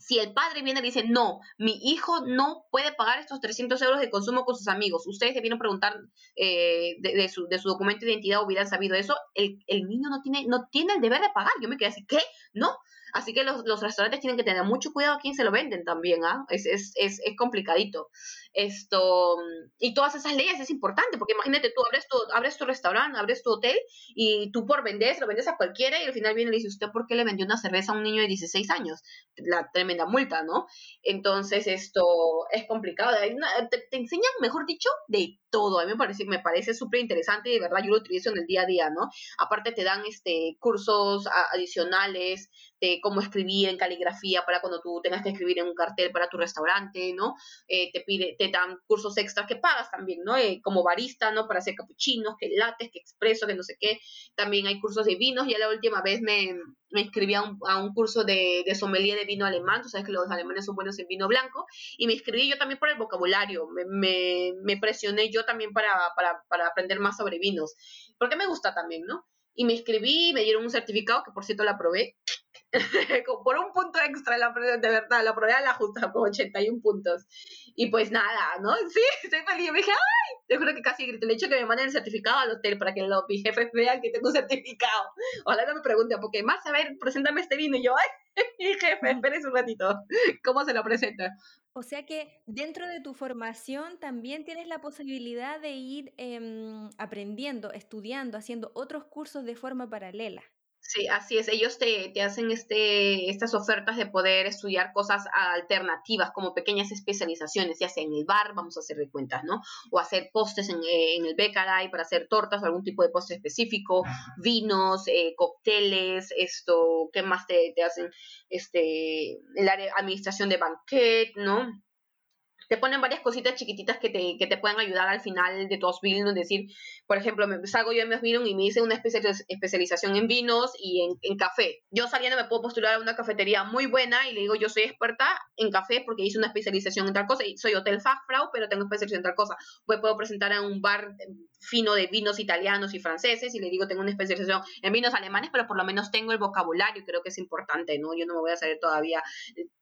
si el padre viene y dice, no, mi hijo no puede pagar estos 300 euros de consumo con sus amigos, ustedes debieron preguntar eh, de, su, de, su, documento de identidad, hubieran sabido eso, el, el, niño no tiene, no tiene el deber de pagar. Yo me quedé así, ¿qué? No, Así que los, los, restaurantes tienen que tener mucho cuidado a quién se lo venden también, ¿ah? Es, es, es, es, complicadito. Esto, y todas esas leyes es importante, porque imagínate, tú abres tu, abres tu restaurante, abres tu hotel, y tú por vender, lo vendes a cualquiera, y al final viene y le dice, ¿usted por qué le vendió una cerveza a un niño de 16 años? La tremenda multa, ¿no? Entonces, esto es complicado. te, te, enseñan, mejor dicho, de todo. A mí me parece, me parece súper interesante y de verdad yo lo utilizo en el día a día, ¿no? Aparte te dan este cursos adicionales de cómo escribir en caligrafía para cuando tú tengas que escribir en un cartel para tu restaurante, ¿no? Eh, te pide, te dan cursos extras que pagas también, ¿no? Eh, como barista, ¿no? Para hacer capuchinos, que lates, que expreso, que no sé qué. También hay cursos de vinos. Ya la última vez me, me inscribí a un, a un curso de, de, sommelier de vino alemán. Tú sabes que los alemanes son buenos en vino blanco. Y me inscribí yo también por el vocabulario. Me, me, me presioné yo también para, para, para aprender más sobre vinos. Porque me gusta también, ¿no? Y me inscribí, me dieron un certificado que por cierto la aprobé. [laughs] por un punto extra, la, de verdad, la probé a la justa, con 81 puntos. Y pues nada, ¿no? [laughs] Sí, estoy feliz. Yo me dije, ¡ay! Te juro que casi grité el hecho que me manden el certificado al hotel para que los, mis jefes [laughs] vean que tengo un certificado. Ojalá no me pregunten, porque más, a ver, preséntame este vino. Y yo, ¡ay! Mi jefe, espérese un ratito. ¿Cómo se lo presenta? O sea que dentro de tu formación también tienes la posibilidad de ir eh, aprendiendo, estudiando, haciendo otros cursos de forma paralela. Sí, así es. Ellos te, te, hacen este, estas ofertas de poder estudiar cosas alternativas, como pequeñas especializaciones, ya sea en el bar, vamos a hacer de cuentas, ¿no? O hacer postes en, en el Bekaray para hacer tortas o algún tipo de postre específico, vinos, eh, cócteles, esto, ¿qué más te, te hacen? Este, el área administración de banquet, ¿no? Te ponen varias cositas chiquititas que te, que te pueden ayudar al final de tu Osbildung, es decir, por ejemplo, me salgo yo en mi Osbildung y me hice una especialización en vinos y en, en, café. Yo saliendo me puedo postular a una cafetería muy buena y le digo, yo soy experta en café porque hice una especialización en tal cosa, y soy hotel Fachfrau, pero tengo especialización en tal cosa. Pues puedo presentar en un bar fino de vinos italianos y franceses y le digo, tengo una especialización en vinos alemanes, pero por lo menos tengo el vocabulario, creo que es importante, ¿no? Yo no me voy a saber todavía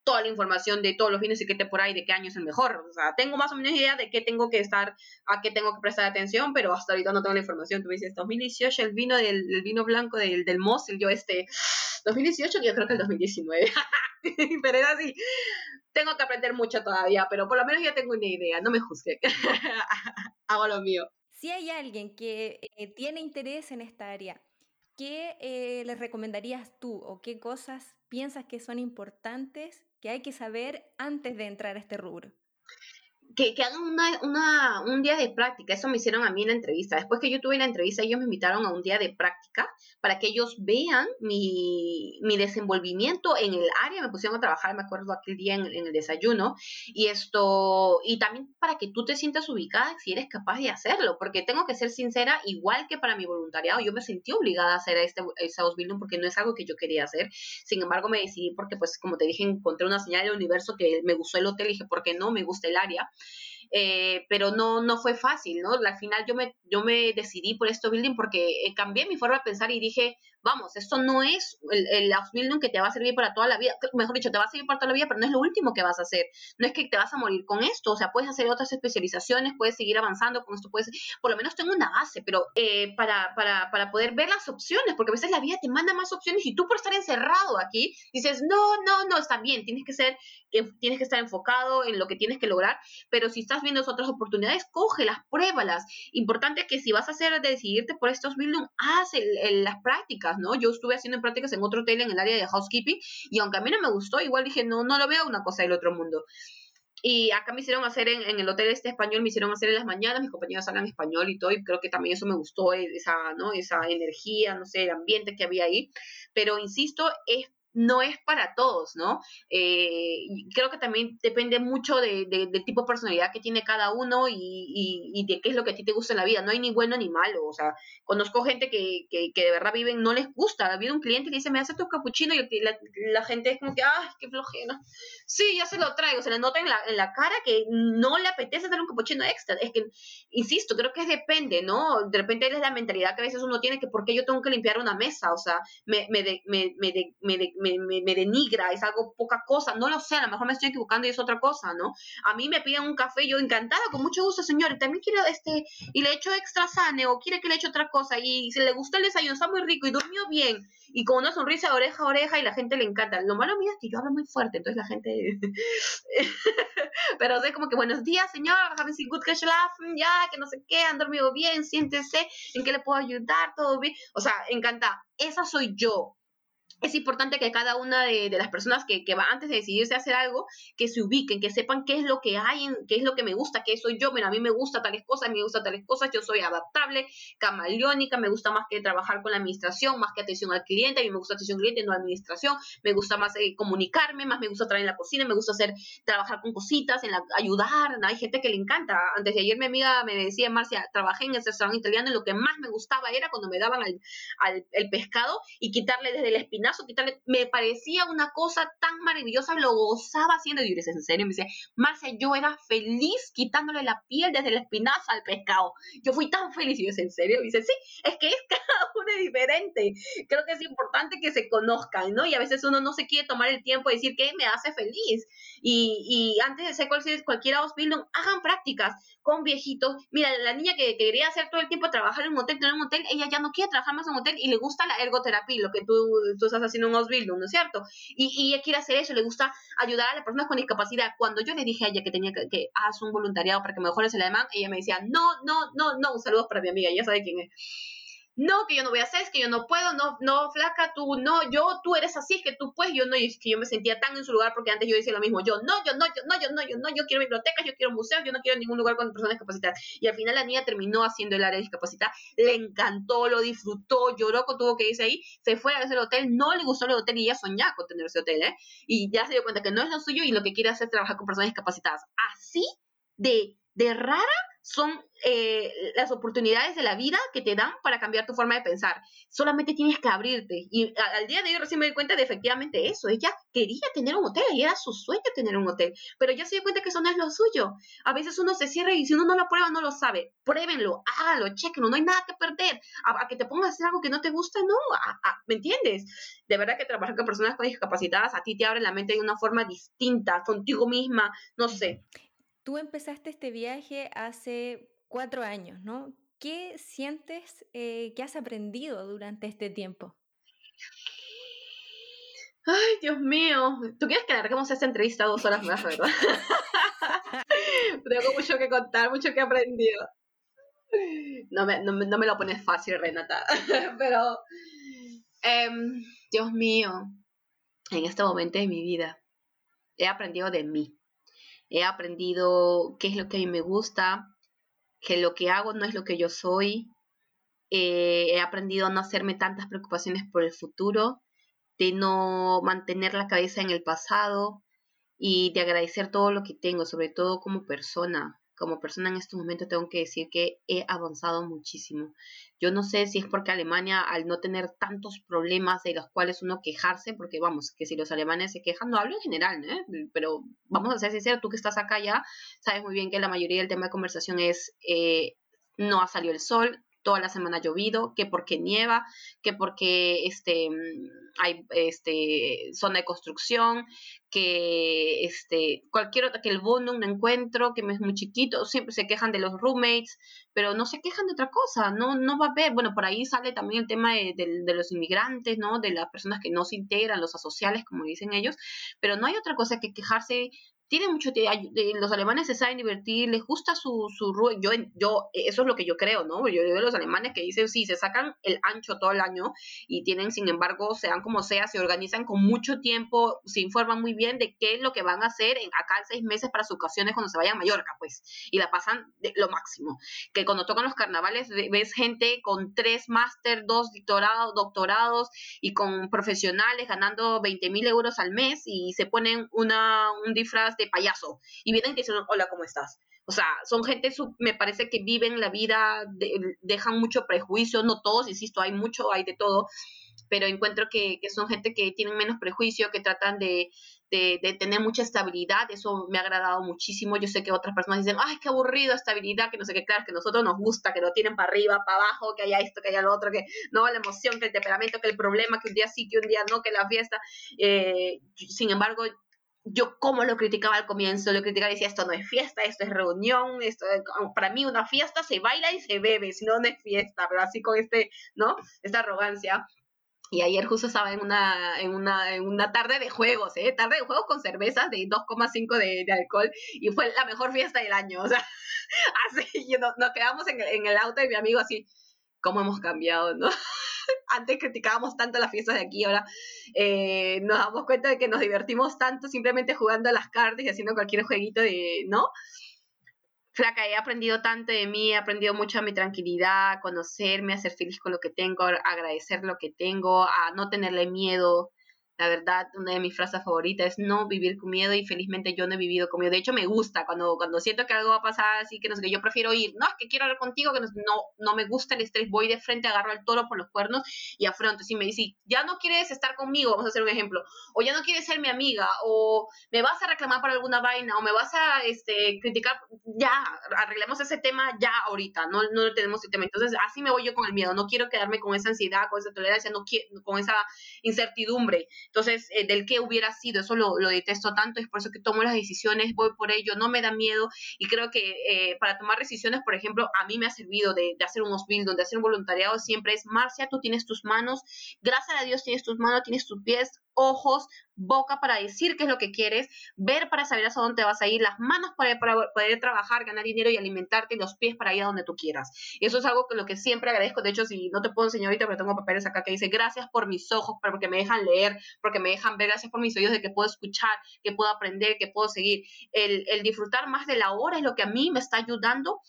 toda la información de todos los vinos y qué temporada y de qué año es el mejor o sea, tengo más o menos idea de qué tengo que estar, a qué tengo que prestar atención, pero hasta ahorita no tengo la información. Tú me dices, 2018, el vino del el vino blanco del, del Mosel, yo este, [sighs] 2018, yo creo que el 2019. [laughs] pero es así. Tengo que aprender mucho todavía, pero por lo menos ya tengo una idea, no me juzgue. [laughs] Hago lo mío. Si hay alguien que eh, tiene interés en esta área, ¿qué eh, le recomendarías tú o qué cosas piensas que son importantes que hay que saber antes de entrar a este rubro? Que, hagan una, un día de práctica. Eso me hicieron a mí en la entrevista. Después que yo tuve la entrevista, ellos me invitaron a un día de práctica para que ellos vean mi, mi desenvolvimiento en el área. Me pusieron a trabajar, me acuerdo aquel día en, en, el desayuno. Y esto, y también para que tú te sientas ubicada si eres capaz de hacerlo. Porque tengo que ser sincera, igual que para mi voluntariado, yo me sentí obligada a hacer este, este building porque no es algo que yo quería hacer. Sin embargo, me decidí porque, pues, como te dije, encontré una señal del universo que me gustó el hotel y dije, ¿por qué no? Me gusta el área. Eh, pero no, no fue fácil, ¿no? Al final yo me, yo me decidí por esto building porque eh, cambié mi forma de pensar y dije, vamos, esto no es el, el house building que te va a servir para toda la vida, mejor dicho, te va a servir para toda la vida, pero no es lo último que vas a hacer, no es que te vas a morir con esto, o sea, puedes hacer otras especializaciones, puedes seguir avanzando con esto, puedes, por lo menos tengo una base, pero eh, para, para, para poder ver las opciones, porque a veces la vida te manda más opciones y tú por estar encerrado aquí dices, no, no, no, está bien, tienes que ser, tienes que estar enfocado en lo que tienes que lograr, pero si estás viendo otras oportunidades, cógelas, pruébalas. Importante que si vas a hacer, decidirte por estos building, haz las prácticas, ¿no? Yo estuve haciendo prácticas en otro hotel en el área de housekeeping y aunque a mí no me gustó, igual dije, no, no lo veo una cosa del otro mundo. Y acá me hicieron hacer en, en, el hotel este español, me hicieron hacer en las mañanas, mis compañeros hablan español y todo, y creo que también eso me gustó, esa, ¿no? esa energía, no sé, el ambiente que había ahí. Pero insisto, es no es para todos, ¿no? Eh, creo que también depende mucho de, del tipo de personalidad que tiene cada uno y, de qué es lo que a ti te gusta en la vida. No hay ni bueno ni malo. O sea, conozco gente que, que, de verdad viven, no les gusta. Ha habido un cliente que dice, me hace tu capuchino y la, gente es como que, ay, qué flojera. Sí, ya se lo traigo. Se le nota en la, en la cara que no le apetece hacer un capuchino extra. Es que, insisto, creo que depende, ¿no? De repente es la mentalidad que a veces uno tiene que, ¿por qué yo tengo que limpiar una mesa? O sea, me, me, me, me, me me, denigra, es algo poca cosa, no lo sé, a lo mejor me estoy equivocando y es otra cosa, ¿no? A mí me piden un café, yo encantada, con mucho gusto, señor, y también quiero este, y le echo extra sane, o quiere que le eche otra cosa, y si le gustó el desayuno, está muy rico y durmió bien, y con una sonrisa oreja a oreja, y la gente le encanta. Lo malo mío es que yo hablo muy fuerte, entonces la gente. [laughs] Pero es como que buenos días, señor, good ya, que no sé qué, han dormido bien, siéntese, en qué le puedo ayudar, todo bien. O sea, encanta. Esa soy yo es importante que cada una de, las personas que, que, va antes de decidirse a hacer algo, que se ubiquen, que sepan qué es lo que hay, en, qué es lo que me gusta, qué soy yo. Mira, a mí me gusta tales cosas, me gusta tales cosas, yo soy adaptable, camaleónica, me gusta más que trabajar con la administración, más que atención al cliente, a mí me gusta atención al cliente, no administración, me gusta más eh, comunicarme, más me gusta trabajar en la cocina, me gusta hacer, trabajar con cositas, en la, ayudar, hay gente que le encanta. Antes de ayer mi amiga me decía, Marcia, trabajé en el restaurante italiano y lo que más me gustaba era cuando me daban al, al el pescado y quitarle desde me parecía una cosa tan maravillosa, lo gozaba haciendo. Y yo ¿en serio? Me Marcia, yo era feliz quitándole la piel desde la espinaza al pescado. Yo fui tan feliz. Y yo ¿en serio? Me dice, sí, es que es [laughs] cada uno diferente. Creo que es importante que se conozcan, ¿no? Y a veces uno no se quiere tomar el tiempo de decir qué me hace feliz. Y, y antes de ser cualquier, cualquier hagan prácticas con viejitos. Mira, la niña que, quería hacer todo el tiempo trabajar en un hotel, tener un hotel, ella ya no quiere trabajar más en un hotel y le gusta la ergoterapia, lo que tú, tú estás haciendo en Osville, ¿no es cierto? Y, ella quiere hacer eso, le gusta ayudar a las personas con discapacidad. Cuando yo le dije a ella que tenía que, que hacer un voluntariado para que mejores el alemán, ella me decía, no, no, no, no, un saludo para mi amiga, ya sabe quién es no, que yo no voy a hacer, es que yo no puedo, no, no, flaca, tú, no, yo, tú eres así, es que tú puedes, yo no, y es que yo me sentía tan en su lugar porque antes yo decía lo mismo, yo no, yo no, yo no, yo no, yo no, yo quiero bibliotecas, yo quiero museos, yo no quiero ningún lugar con personas discapacitadas. Y al final la niña terminó haciendo el área de discapacidad, le encantó, lo disfrutó, lloró con lo que dice ahí, se fue a ese hotel, no le gustó el hotel y ya soñaba con tener ese hotel, ¿eh? Y ya se dio cuenta que no es lo suyo y lo que quiere hacer es trabajar con personas discapacitadas. Así de, de rara son eh, las oportunidades de la vida que te dan para cambiar tu forma de pensar. Solamente tienes que abrirte. Y al día de hoy recién me di cuenta de efectivamente eso. Ella quería tener un hotel y era su sueño tener un hotel. Pero ya se dio cuenta que eso no es lo suyo. A veces uno se cierra y si uno no lo prueba, no lo sabe. Pruébenlo, hágalo, chequenlo. No hay nada que perder. A, que te pongas a hacer algo que no te gusta, no. ¿Me entiendes? De verdad que trabajar con personas con discapacitadas a ti te abre la mente de una forma distinta, contigo misma, no sé. Tú empezaste este viaje hace cuatro años, ¿no? ¿Qué sientes eh, que has aprendido durante este tiempo? Ay, Dios mío. ¿Tú quieres que larguemos esta entrevista dos horas más, verdad? [laughs] Tengo mucho que contar, mucho que he aprendido. No me, no, me lo pones fácil, Renata. [laughs] Pero, em, Dios mío, en este momento de mi vida he aprendido de mí he aprendido qué es lo que a mí me gusta, que lo que hago no es lo que yo soy, eh, he aprendido a no hacerme tantas preocupaciones por el futuro, de no mantener la cabeza en el pasado y de agradecer todo lo que tengo, sobre todo como persona. Como persona en estos momentos tengo que decir que he avanzado muchísimo. Yo no sé si es porque Alemania, al no tener tantos problemas de los cuales uno quejarse, porque vamos, que si los alemanes se quejan, no hablo en general, ¿eh? pero vamos a ser sinceros, tú que estás acá ya, sabes muy bien que la mayoría del tema de conversación es eh, no ha salido el sol, toda la semana ha llovido, que porque nieva, que porque este, hay este, zona de construcción, que este, cualquier otra, que el bono, un encuentro, que es muy chiquito, siempre se quejan de los roommates, pero no se quejan de otra cosa, no, no va a haber, bueno, por ahí sale también el tema de, de los inmigrantes, ¿no? De las personas que no se integran, los asociales, como dicen ellos, pero no hay otra cosa que quejarse tienen mucho los alemanes se saben divertir, les gusta su, su yo, yo, eso es lo que yo creo, ¿no? Yo veo los alemanes que dicen, sí, se sacan el ancho todo el año y tienen, sin embargo, sean como sea, se organizan con mucho tiempo, se informan muy bien de qué es lo que van a hacer en acá seis meses para sus ocasiones cuando se vayan a Mallorca, pues, y la pasan de lo máximo. Que cuando tocan los carnavales ves gente con tres máster, dos doctorados, doctorados y con profesionales ganando 20 mil euros al mes y se ponen una, un disfraz de payaso y vienen que dicen, hola, ¿cómo estás? O sea, son gente, me parece que viven la vida, dejan mucho prejuicio, no todos, insisto, hay mucho, hay de todo, pero encuentro que, que son gente que tienen menos prejuicio, que tratan de, de, de, tener mucha estabilidad, eso me ha agradado muchísimo. Yo sé que otras personas dicen, ay, qué aburrido estabilidad, que no sé qué, claro, que a nosotros nos gusta, que lo tienen para arriba, para abajo, que haya esto, que haya lo otro, que no, la emoción, que el temperamento, que el problema, que un día sí, que un día no, que la fiesta. Eh, sin embargo, yo como lo criticaba al comienzo, lo criticaba y decía, esto no es fiesta, esto es reunión, esto para mí una fiesta se baila y se bebe, si no, no es fiesta, pero así con este, ¿no? Esta arrogancia. Y ayer justo estaba en una, en una, en una tarde de juegos, ¿eh? Tarde de juegos con cervezas de 2,5 de, de, alcohol y fue la mejor fiesta del año, [laughs] o sea, así, nos, nos quedamos en, en el auto y mi amigo así, ¿cómo hemos cambiado, no? [laughs] antes criticábamos tanto las fiestas de aquí, ahora eh, nos damos cuenta de que nos divertimos tanto simplemente jugando a las cartas y haciendo cualquier jueguito de, ¿no? Flaca, he aprendido tanto de mí, he aprendido mucho a mi tranquilidad, a conocerme, a ser feliz con lo que tengo, a agradecer lo que tengo, a no tenerle miedo, la verdad, una de mis frases favoritas es no vivir con miedo y felizmente yo no he vivido con miedo. De hecho, me gusta cuando, cuando siento que algo va a pasar así, que no sé qué, yo prefiero ir. No, es que quiero hablar contigo, que no, no, me gusta el estrés. Voy de frente, agarro al toro por los cuernos y afronto. Si me dice, ya no quieres estar conmigo, vamos a hacer un ejemplo, o ya no quieres ser mi amiga, o me vas a reclamar por alguna vaina, o me vas a este, criticar, ya, arreglemos ese tema ya ahorita, no, no tenemos el tema. Entonces, así me voy yo con el miedo. No quiero quedarme con esa ansiedad, con esa tolerancia, no con esa incertidumbre. Entonces, eh, del que hubiera sido, eso lo, detesto tanto, es por eso que tomo las decisiones, voy por ello, no me da miedo. Y creo que eh, para tomar decisiones, por ejemplo, a mí me ha servido de, de hacer unos build, de hacer un voluntariado, siempre es, Marcia, tú tienes tus manos, gracias a Dios tienes tus manos, tienes tus pies, ojos, boca para decir qué es lo que quieres, ver para saber hacia dónde vas a ir, las manos para, poder trabajar, ganar dinero y alimentarte, y los pies para ir a donde tú quieras. Y eso es algo que lo que siempre agradezco. De hecho, si no te puedo enseñar ahorita, pero tengo papeles acá que dice gracias por mis ojos, porque me dejan leer, porque me dejan ver, gracias por mis oídos de que puedo escuchar, que puedo aprender, que puedo seguir. El, el disfrutar más de la hora es lo que a mí me está ayudando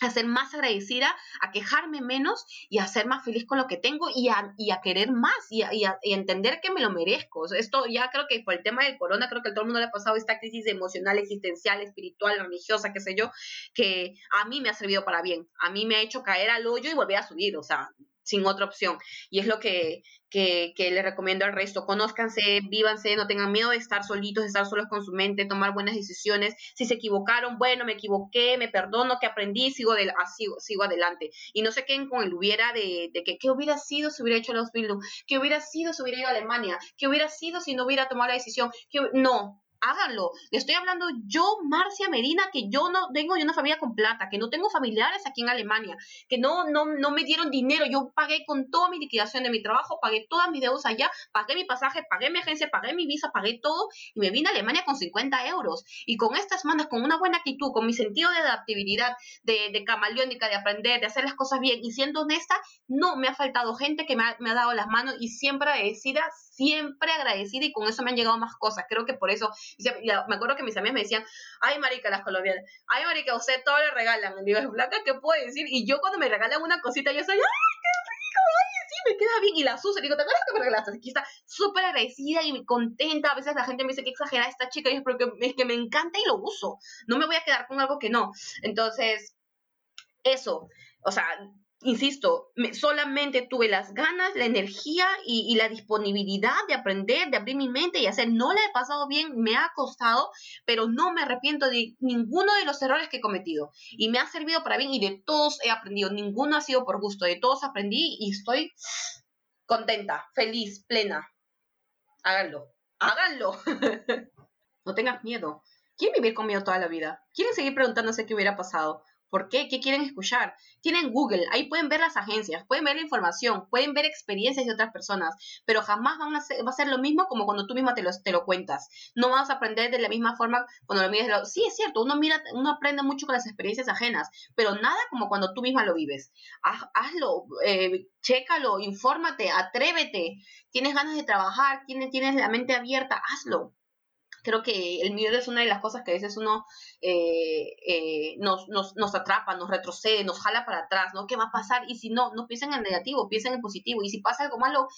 a ser más agradecida, a quejarme menos y a ser más feliz con lo que tengo y a, y a querer más y a, y, a, entender que me lo merezco. esto ya creo que por el tema del corona, creo que a todo el mundo le ha pasado esta crisis emocional, existencial, espiritual, religiosa, qué sé yo, que a mí me ha servido para bien. A mí me ha hecho caer al hoyo y volver a subir. O sea, sin otra opción. Y es lo que, que, le recomiendo al resto. Conózcanse, vívanse, no tengan miedo de estar solitos, de estar solos con su mente, tomar buenas decisiones. Si se equivocaron, bueno, me equivoqué, me perdono, que aprendí, sigo, de, así, sigo adelante. Y no se queden con el hubiera de, de que qué hubiera sido si hubiera hecho los Bildung, qué hubiera sido si hubiera ido a Alemania, qué hubiera sido si no hubiera tomado la decisión. Que, no, háganlo. Estoy hablando yo, Marcia Medina, que yo no vengo de una familia con plata, que no tengo familiares aquí en Alemania, que no, no, no me dieron dinero. Yo pagué con toda mi liquidación de mi trabajo, pagué todas mis deudas allá, pagué mi pasaje, pagué mi agencia, pagué mi visa, pagué todo y me vine a Alemania con 50 euros. Y con estas manos, con una buena actitud, con mi sentido de adaptabilidad, de, de camaleónica, de aprender, de hacer las cosas bien y siendo honesta, no me ha faltado gente que me ha, me ha dado las manos y siempre agradecida, siempre agradecida y con eso me han llegado más cosas. Creo que por eso me acuerdo que mis amigas me decían, ay, marica, las colombianas, ay, marica, usted todo le regalan. Y digo, Blanca, ¿qué puedo decir? Y yo cuando me regalan una cosita, yo soy, ay, qué rico, ay, sí, me queda bien. Y la uso, digo, ¿te acuerdas que me regalaste? Aquí está súper agradecida y contenta. A veces la gente me dice que exagerada esta chica, y es porque es que me encanta y lo uso. No me voy a quedar con algo que no. Entonces, eso, o sea, insisto, solamente tuve las ganas, la energía y, la disponibilidad de aprender, de abrir mi mente y hacer. No la he pasado bien, me ha costado, pero no me arrepiento de ninguno de los errores que he cometido. Y me ha servido para bien y de todos he aprendido. Ninguno ha sido por gusto, de todos aprendí y estoy contenta, feliz, plena. Háganlo, háganlo. [laughs] no tengas miedo. ¿Quieren vivir con miedo toda la vida? ¿Quieren seguir preguntándose qué hubiera pasado? ¿Por qué? ¿Qué quieren escuchar? Tienen Google, ahí pueden ver las agencias, pueden ver la información, pueden ver experiencias de otras personas, pero jamás van a ser, va a ser lo mismo como cuando tú misma te lo, lo cuentas. No vas a aprender de la misma forma cuando lo miras. Sí, es cierto, uno, mira, uno aprende mucho con las experiencias ajenas, pero nada como cuando tú misma lo vives. hazlo, eh, chécalo, infórmate, atrévete. Tienes ganas de trabajar, tienes la mente abierta, hazlo creo que el miedo es una de las cosas que a veces uno eh, eh, nos, nos, nos, atrapa, nos retrocede, nos jala para atrás, ¿no? ¿Qué va a pasar? Y si no, no piensen en negativo, piensen en positivo. Y si pasa algo malo,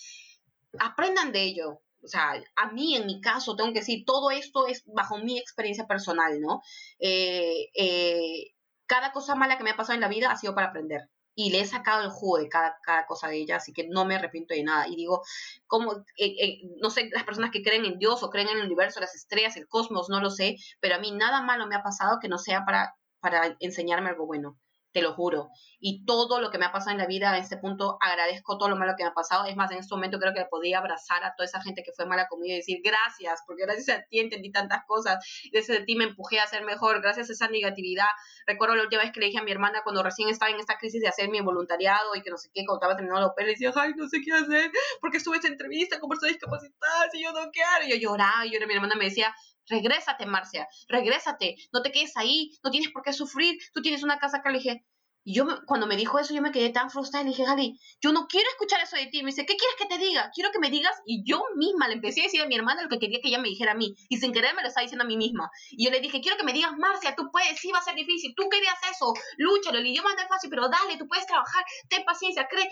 aprendan de ello. O sea, a mí, en mi caso, tengo que decir, todo esto es bajo mi experiencia personal, ¿no? Eh, cada cosa mala que me ha pasado en la vida ha sido para aprender y le he sacado el jugo de cada, cada cosa de ella, así que no me arrepiento de nada. Y digo, como, eh, eh, no sé, las personas que creen en Dios o creen en el universo, las estrellas, el cosmos, no lo sé, pero a mí nada malo me ha pasado que no sea para, para enseñarme algo bueno te lo juro. Y todo lo que me ha pasado en la vida, a este punto, agradezco todo lo malo que me ha pasado. Es más, en este momento creo que podía abrazar a toda esa gente que fue mala conmigo y decir gracias, porque gracias a ti entendí tantas cosas. Gracias a ti me empujé a ser mejor, gracias a esa negatividad. Recuerdo la última vez que le dije a mi hermana cuando recién estaba en esta crisis de hacer mi voluntariado y que no sé qué, cuando estaba terminando la opera, y decía, ay, no sé qué hacer, porque estuve en esta entrevista con personas discapacitadas y yo no quiero. Y yo lloraba y mi hermana me decía, regrésate, Marcia, regrésate, no te quedes ahí, no tienes por qué sufrir, tú tienes una casa acá, le dije, y yo, cuando me dijo eso, yo me quedé tan frustrada y le dije, Gali, yo no quiero escuchar eso de ti. Me dice, ¿qué quieres que te diga? Quiero que me digas. Y yo misma le empecé a decir a mi hermana lo que quería que ella me dijera a mí. Y sin querer me lo estaba diciendo a mí misma. Y yo le dije, quiero que me digas, Marcia, tú puedes, sí va a ser difícil. Tú querías eso, lúchalo. El idioma no es fácil, pero dale, tú puedes trabajar, ten paciencia, cree.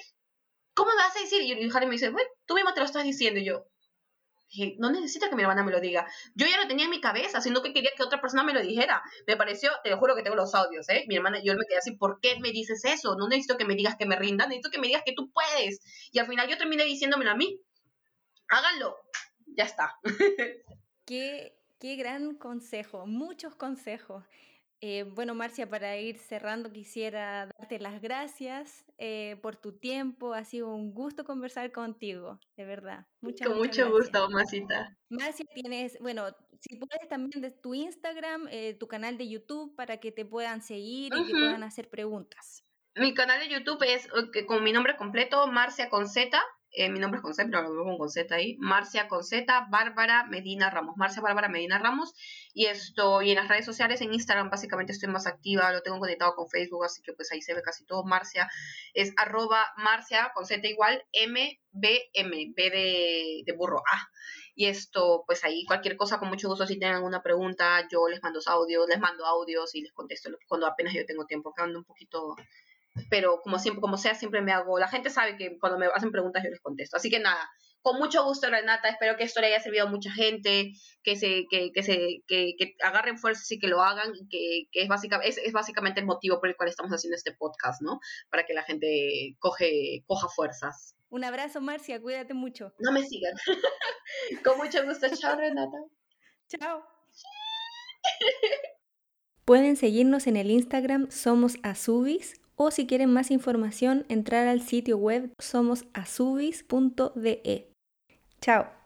¿Cómo me vas a decir? Y Gali me dice, bueno, tú misma te lo estás diciendo. Y yo, Dije, no necesito que mi hermana me lo diga. Yo ya lo tenía en mi cabeza, sino que quería que otra persona me lo dijera. Me pareció, te lo juro que tengo los audios, ¿eh? Mi hermana, yo me quedé así, ¿por qué me dices eso? No necesito que me digas que me rinda, necesito que me digas que tú puedes. Y al final yo terminé diciéndomelo a mí. Háganlo. Ya está. [laughs] qué, qué gran consejo, muchos consejos. Eh, bueno, Marcia, para ir cerrando, quisiera darte las gracias eh, por tu tiempo. Ha sido un gusto conversar contigo, de verdad. Muchas, Con mucho gusto, Marcita. Marcia, tienes, bueno, si puedes también de tu Instagram, eh, tu canal de YouTube, para que te puedan seguir y que puedan hacer preguntas. Mi canal de YouTube es con mi nombre completo, Marcia con Z, eh, mi nombre es Conce, pero lo veo con Z ahí. Marcia con Z, Bárbara Medina Ramos. Marcia Bárbara Medina Ramos. Y estoy en las redes sociales, en Instagram básicamente estoy más activa, lo tengo conectado con Facebook, así que pues ahí se ve casi todo. Marcia es arroba Marcia con Z igual M B M, B de, de burro A. Y esto, pues ahí cualquier cosa, con mucho gusto, si tienen alguna pregunta, yo les mando audios, les mando audios y les contesto cuando apenas yo tengo tiempo, que ando un poquito pero como siempre, como sea, siempre me hago, la gente sabe que cuando me hacen preguntas yo les contesto. Así que nada, con mucho gusto Renata, espero que esto le haya servido a mucha gente, que se, que, que se, que, que agarren fuerzas y que lo hagan, que, que es, básicamente, es, es, básicamente el motivo por el cual estamos haciendo este podcast, ¿no? Para que la gente coge, coja fuerzas. Un abrazo, Marcia, cuídate mucho. No me sigan. [laughs] con mucho gusto, chao Renata. Chao. Pueden seguirnos en el Instagram Somos Azubis o si quieren más información entrar al sitio web somosazubis.de. Chao.